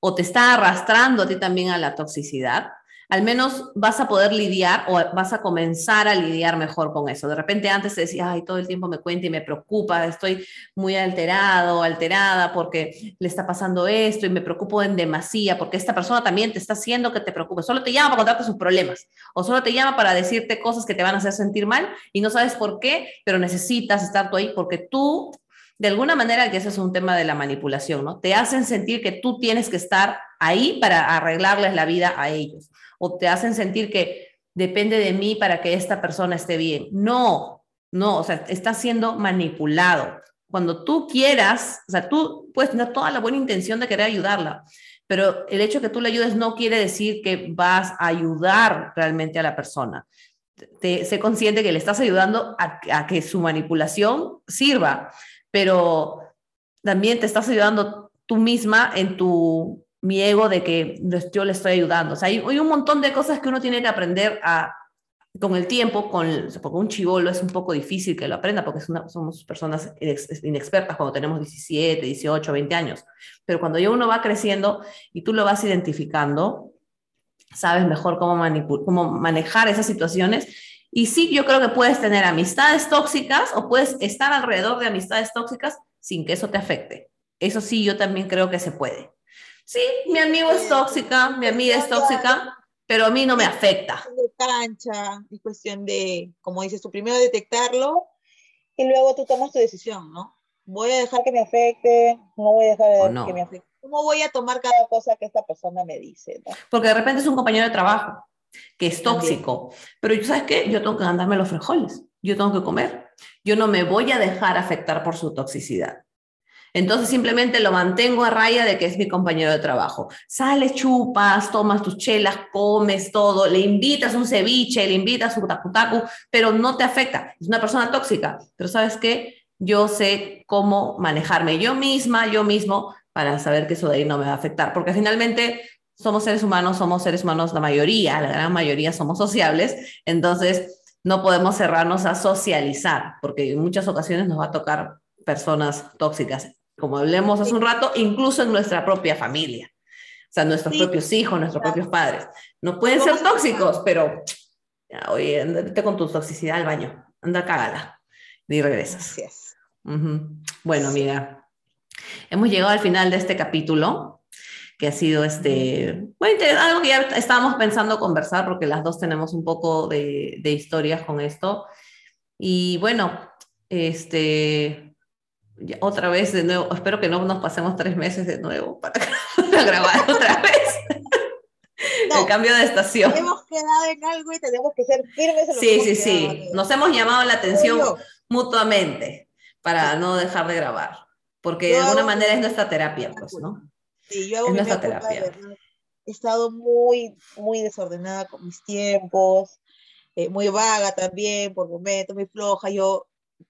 o te está arrastrando a ti también a la toxicidad, al menos vas a poder lidiar o vas a comenzar a lidiar mejor con eso. De repente antes te decía, ay, todo el tiempo me cuenta y me preocupa, estoy muy alterado, alterada porque le está pasando esto y me preocupo en demasía porque esta persona también te está haciendo que te preocupes. Solo te llama para contarte sus problemas o solo te llama para decirte cosas que te van a hacer sentir mal y no sabes por qué, pero necesitas estar tú ahí porque tú de alguna manera, que ese es un tema de la manipulación, ¿no? Te hacen sentir que tú tienes que estar ahí para arreglarles la vida a ellos, o te hacen sentir que depende de mí para que esta persona esté bien. No, no, o sea, estás siendo manipulado. Cuando tú quieras, o sea, tú puedes tener toda la buena intención de querer ayudarla, pero el hecho de que tú le ayudes no quiere decir que vas a ayudar realmente a la persona. Te, sé consciente que le estás ayudando a, a que su manipulación sirva pero también te estás ayudando tú misma en tu mi ego de que yo le estoy ayudando. O sea, hay, un montón de cosas que uno tiene que aprender a, con el tiempo, con, porque un chivolo es un poco difícil que lo aprenda porque somos personas inexpertas cuando tenemos 17, 18, 20 años. Pero cuando ya uno va creciendo y tú lo vas identificando, sabes mejor cómo, cómo manejar esas situaciones y sí, yo creo que puedes tener amistades tóxicas o puedes estar alrededor de amistades tóxicas sin que eso te afecte. Eso sí, yo también creo que se puede. Sí, mi amigo es tóxica, mi amiga es tóxica, pero a mí no me afecta. De cancha, es cuestión de, como dices tú, primero detectarlo y luego tú tomas tu decisión, ¿no? Voy a dejar que me afecte, no voy a dejar que me afecte. ¿Cómo voy a tomar cada cosa que esta persona me dice? Porque de repente es un compañero de trabajo que es tóxico. Pero ¿sabes qué? Yo tengo que andarme los frijoles, yo tengo que comer, yo no me voy a dejar afectar por su toxicidad. Entonces simplemente lo mantengo a raya de que es mi compañero de trabajo. Sales, chupas, tomas tus chelas, comes todo, le invitas un ceviche, le invitas un tacu pero no te afecta. Es una persona tóxica. Pero ¿sabes qué? Yo sé cómo manejarme yo misma, yo mismo, para saber que eso de ahí no me va a afectar. Porque finalmente somos seres humanos, somos seres humanos, la mayoría, la gran mayoría somos sociables, entonces no podemos cerrarnos a socializar, porque en muchas ocasiones nos va a tocar personas tóxicas, como hablemos hace un rato, incluso en nuestra propia familia, o sea, nuestros propios hijos, nuestros propios padres. No pueden ser tóxicos, pero oye, andate con tu toxicidad al baño, anda cágala. Y regresas. Bueno, amiga, hemos llegado al final de este capítulo que ha sido este, bueno, algo que ya estábamos pensando conversar porque las dos tenemos un poco de, de historias con esto. Y bueno, este, otra vez de nuevo, espero que no nos pasemos tres meses de nuevo para, grabar otra vez. el cambio de estación. Hemos quedado en algo y tenemos que ser firmes. En lo sí, sí, sí. Nos hemos llamado la atención mutuamente para no dejar de grabar, porque de alguna manera es nuestra terapia, pues, ¿no? Sí, yo hago mi terapia. he estado muy, muy desordenada con mis tiempos, eh, muy vaga también por momentos, muy floja. Yo,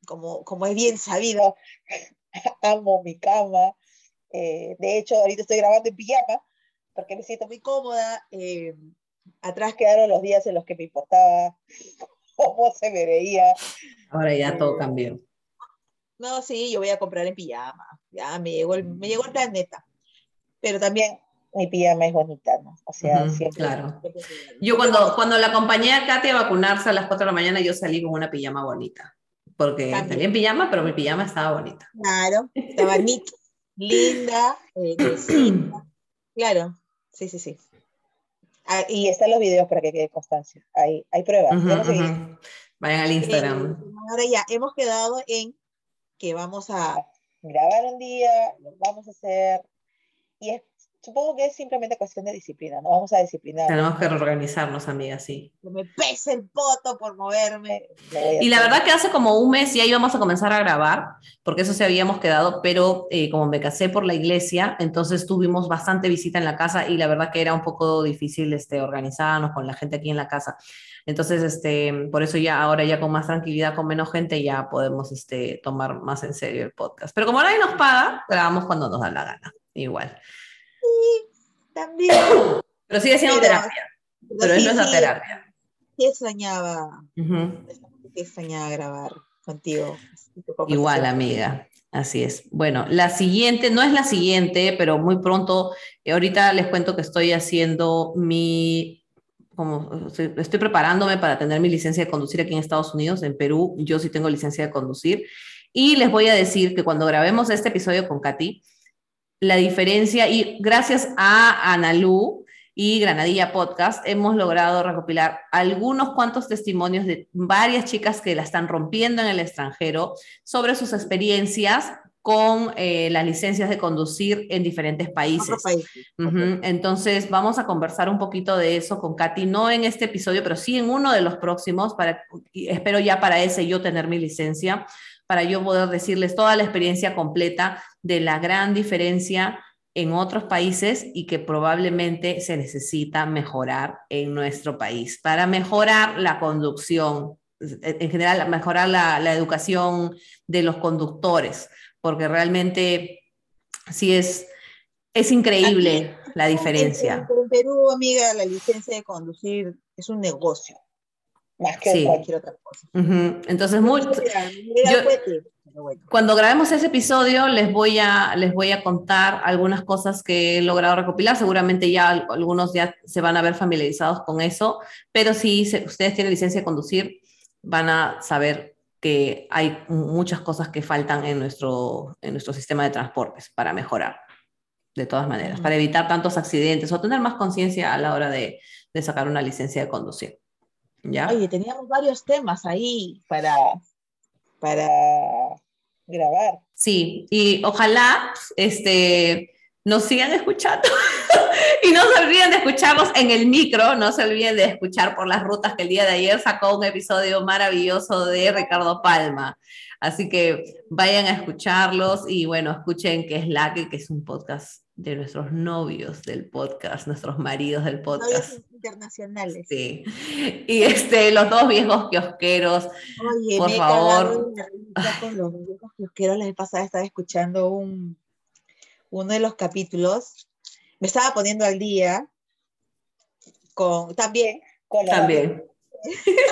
como, como es bien sabido, amo mi cama. Eh, de hecho, ahorita estoy grabando en pijama porque me siento muy cómoda. Eh, atrás quedaron los días en los que me importaba cómo se me veía. Ahora ya todo cambió. No, sí, yo voy a comprar en pijama. Ya me llegó el, me llegó el planeta. Pero también mi pijama es bonita, ¿no? O sea, Ujú, siempre. claro. Yo cuando, cuando la acompañé a Katy a vacunarse a las 4 de la mañana, yo salí con una pijama bonita. Porque También. salí en pijama, pero mi pijama estaba bonita. Claro, estaba neat, linda, eh, nuevecita. Claro, sí, sí, sí. Ah, y están los videos para que quede constancia. Hay, hay pruebas. Vayan al Eh, Instagram. ahora ya, hemos quedado en que vamos a grabar un día, lo vamos a hacer. Y es, supongo que es simplemente cuestión de disciplina, ¿no? Vamos a disciplinar. Tenemos que reorganizarnos, amiga, sí. Me pese el poto por moverme. Y la verdad que hace como un mes ya íbamos a comenzar a grabar, porque eso sí habíamos quedado, pero eh, como me casé por la iglesia, entonces tuvimos bastante visita en la casa y la verdad que era un poco difícil este, organizarnos con la gente aquí en la casa. Entonces, este, por eso ya ahora ya con más tranquilidad, con menos gente, ya podemos este, tomar más en serio el podcast. Pero como nadie nos paga, grabamos cuando nos da la gana, igual. También. Pero sigue siendo Pero- terapia, pero es sí, nuestra sí, terapia. sí extrañaba, sí extrañaba grabar contigo. Igual, amiga. Así es. Bueno, la siguiente, no es la siguiente, pero muy pronto, eh, ahorita les cuento que estoy haciendo mi, como, estoy, estoy preparándome para tener mi licencia de conducir aquí en Estados Unidos, en Perú, yo sí tengo licencia de conducir. Y les voy a decir que cuando grabemos este episodio con Katy, la diferencia, y gracias a Analú y Granadilla Podcast, hemos logrado recopilar algunos cuantos testimonios de varias chicas que la están rompiendo en el extranjero sobre sus experiencias con eh, las licencias de conducir en diferentes países. Entonces vamos a conversar un poquito de eso con Katy, no en este episodio, pero sí en uno de los próximos, para, espero ya para ese yo tener mi licencia, para yo poder decirles toda la experiencia completa de la gran diferencia en otros países y que probablemente se necesita mejorar en nuestro país para mejorar la conducción, en general, mejorar la, la educación de los conductores, porque realmente sí es, es increíble la diferencia. En, en Perú, amiga, la licencia de conducir es un negocio, más que Sí. cualquier otra cosa. Ujú. Entonces, muy, yo-. Cuando grabemos ese episodio les voy a, les voy a contar algunas cosas que he logrado recopilar. Seguramente ya al- algunos ya se van a ver familiarizados con eso, pero si se- ustedes tienen licencia de conducir, van a saber que hay muchas cosas que faltan en nuestro, en nuestro sistema de transportes para mejorar, de todas maneras, Ujú. para evitar tantos accidentes o tener más conciencia a la hora de, de sacar una licencia de conducir. ¿Ya? Oye, teníamos varios temas ahí para, para grabar. Sí, y ojalá este, nos sigan escuchando y no se olviden de escucharnos en el micro, no se olviden de escuchar por las rutas que el día de ayer sacó un episodio maravilloso de Ricardo Palma. Así que vayan a escucharlos y bueno, escuchen que es la que, que es un podcast de nuestros novios del podcast, nuestros maridos del podcast. Novios internacionales. Sí. Y este, los dos viejos kiosqueros. Oye, Por me favor. con los viejos kiosqueros. La vez pasada estaba escuchando un, uno de los capítulos. Me estaba poniendo al día con también con la- También.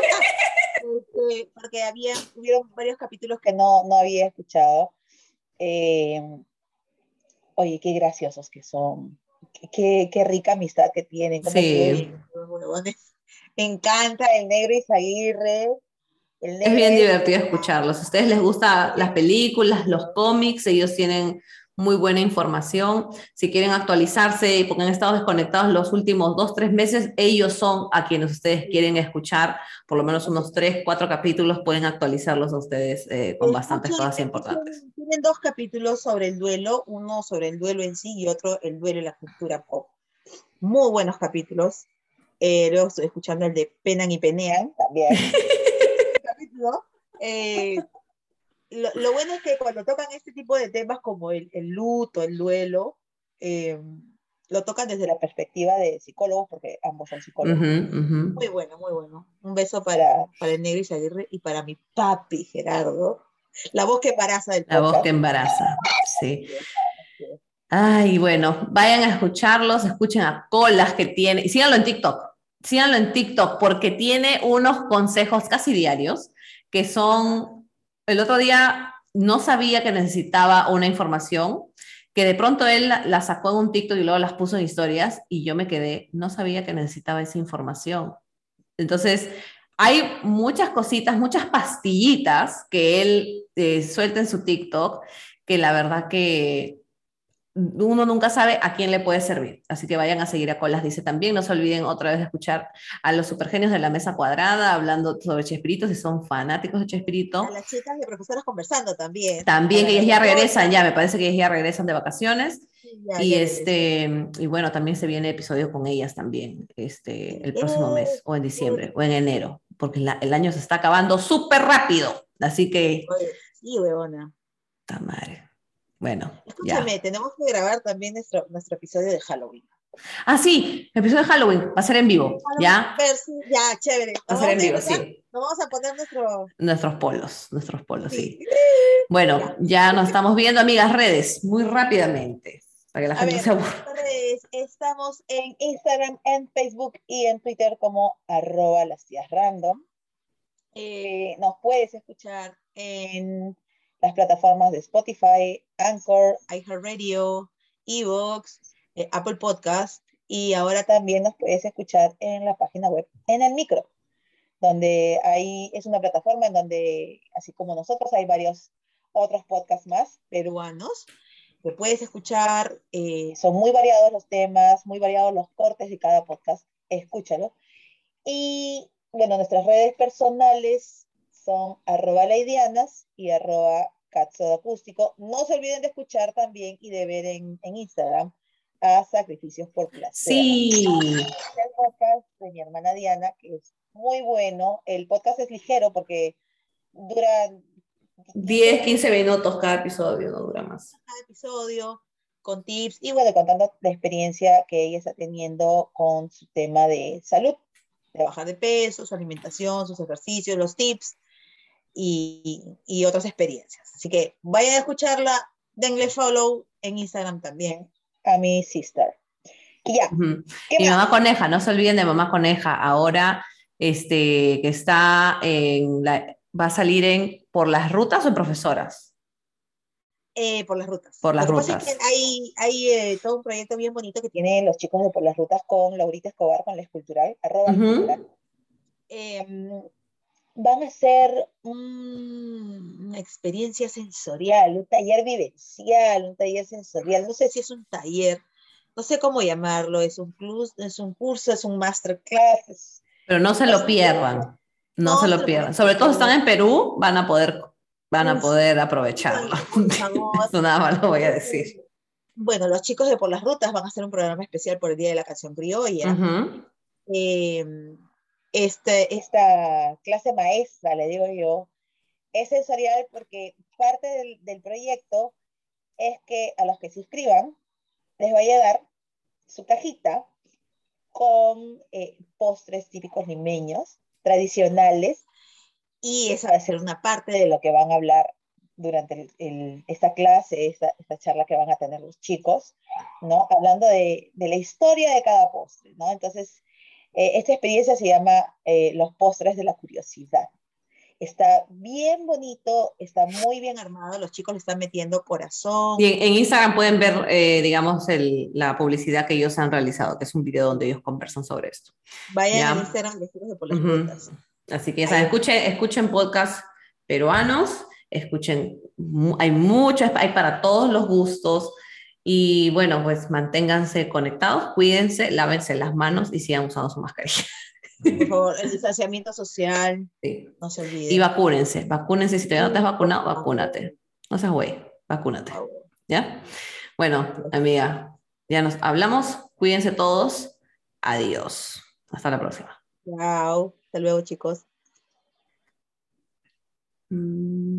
Este, porque había, hubieron varios capítulos que no, no había escuchado. Eh, oye, qué graciosos que son. Qué, qué- rica amistad que tienen. Sí. Me encanta el negro Izaguirre. el Es bien divertido escucharlos. Si a ustedes les gustan las películas, los cómics, ellos tienen muy buena información. Si quieren actualizarse porque han estado desconectados los últimos dos, tres meses, ellos son a quienes ustedes quieren escuchar. Por lo menos unos tres, cuatro capítulos pueden actualizarlos a ustedes eh, con bastantes cosas importantes. Tienen, tienen dos capítulos sobre el duelo, uno sobre el duelo en sí y otro el duelo en la cultura pop. Muy buenos capítulos. Eh, luego estoy escuchando el de Penan y Penean también. capítulo. Eh, lo, lo bueno es que cuando tocan este tipo de temas como el, el luto, el duelo, eh, lo tocan desde la perspectiva de psicólogos, porque ambos son psicólogos. Muy bueno, muy bueno. Un beso para, para el negro Izaguirre y para mi papi Gerardo. La voz que embaraza del La voz que embaraza, sí. Ay, bueno, vayan a escucharlos, escuchen a Colas que tiene, y síganlo en TikTok, síganlo en TikTok porque tiene unos consejos casi diarios que son, el otro día no sabía que necesitaba una información, que de pronto él la, sacó en un TikTok y luego las puso en historias y yo me quedé, no sabía que necesitaba esa información. Entonces, hay muchas cositas, muchas pastillitas que él eh, suelta en su TikTok que la verdad que uno nunca sabe a quién le puede servir. Así que vayan a seguir a Colas, dice también. No se olviden otra vez de escuchar a los supergenios de la mesa cuadrada hablando sobre Chespirito, si son fanáticos de Chespirito. A las chicas de profesoras conversando también. También, que ellas ya regresan, ya, me parece que ellas ya regresan de vacaciones. y este, y bueno, también se viene episodio con ellas también, este, el próximo mes, o en diciembre, o en enero, porque el año se está acabando súper rápido. Así que. Sí, huevona. Tamare. Bueno. Escúchame, tenemos que grabar también nuestro, nuestro episodio de Halloween. Ah, sí, el episodio de Halloween va a ser en vivo, ¿ya? Ya, chévere. Va a ser en vivo, sí. Nos vamos a poner nuestro... nuestros polos, nuestros polos, sí. Bueno, ya nos estamos viendo, amigas, redes, muy rápidamente, para que la gente se aburra. Estamos en Instagram, en Facebook y en Twitter como arroba las tías random. Eh, nos puedes escuchar en las plataformas de Spotify, Anchor, iHeartRadio, Evox, eh, Apple Podcast y ahora también nos puedes escuchar en la página web en el micro, donde ahí es una plataforma en donde, así como nosotros, hay varios otros podcasts más peruanos que puedes escuchar. Eh, son muy variados los temas, muy variados los cortes de cada podcast. Escúchalo. Y bueno, nuestras redes personales son arroba laidianas y arroba acústico. No se olviden de escuchar también y de ver en, en Instagram a Sacrificios por Placer. Sí. El podcast de mi hermana Diana, que es muy bueno. El podcast es ligero porque dura 10, 15 minutos cada episodio, no dura más. Cada episodio con tips y bueno, contando la experiencia que ella está teniendo con su tema de salud, de bajar de peso, su alimentación, sus ejercicios, los tips y, otras experiencias. Así que vayan a escucharla, denle follow en Instagram también a mi sister. Y ya. Mi mamá coneja, no se olviden de mamá coneja. Ahora este, que está en la, va a salir en por las rutas o en profesoras. Eh, por las rutas. Por las rutas. hay hay eh, todo un proyecto bien bonito que tienen los chicos de Por las Rutas con Laurita Escobar, con la escultural, arroba van a ser una experiencia sensorial, un taller vivencial, un taller sensorial. No sé si es un taller, no sé cómo llamarlo, es un, plus, es un curso, es un masterclass. Pero no se lo pierdan, no, se lo pierdan. Sobre todo si están en Perú, van a poder, van a poder aprovecharlo. Eso nada más lo voy a decir. Bueno, los chicos de Por las Rutas van a hacer un programa especial por el Día de la Canción Criolla. Este, esta clase maestra, le digo yo, es sensorial porque parte del, proyecto es que a los que se inscriban les va a llegar su cajita con eh, postres típicos limeños, tradicionales, y esa va a ser una parte de lo que van a hablar durante esta clase, esta, charla que van a tener los chicos, ¿no? Hablando de, de la historia de cada postre, ¿no? Entonces, eh, esta experiencia se llama eh, Los postres de la curiosidad. Está bien bonito, está muy bien armado, los chicos le están metiendo corazón. Y en, Instagram pueden ver, eh, digamos, la publicidad que ellos han realizado, que es un video donde ellos conversan sobre esto. Vayan a Instagram de por las Así que ya saben, escuchen, escuchen podcasts peruanos, escuchen, hay muchos, hay para todos los gustos. Y bueno, pues manténganse conectados, cuídense, lávense las manos y sigan usando su mascarilla. Por favor, el distanciamiento social, no se olviden. Y vacúnense, vacúnense. Si todavía no te has vacunado, vacúnate. No seas güey, vacúnate. ¿Ya? Bueno, amiga, ya nos hablamos. Cuídense todos. Adiós. Hasta la próxima. Chao. Hasta luego, chicos. Mm.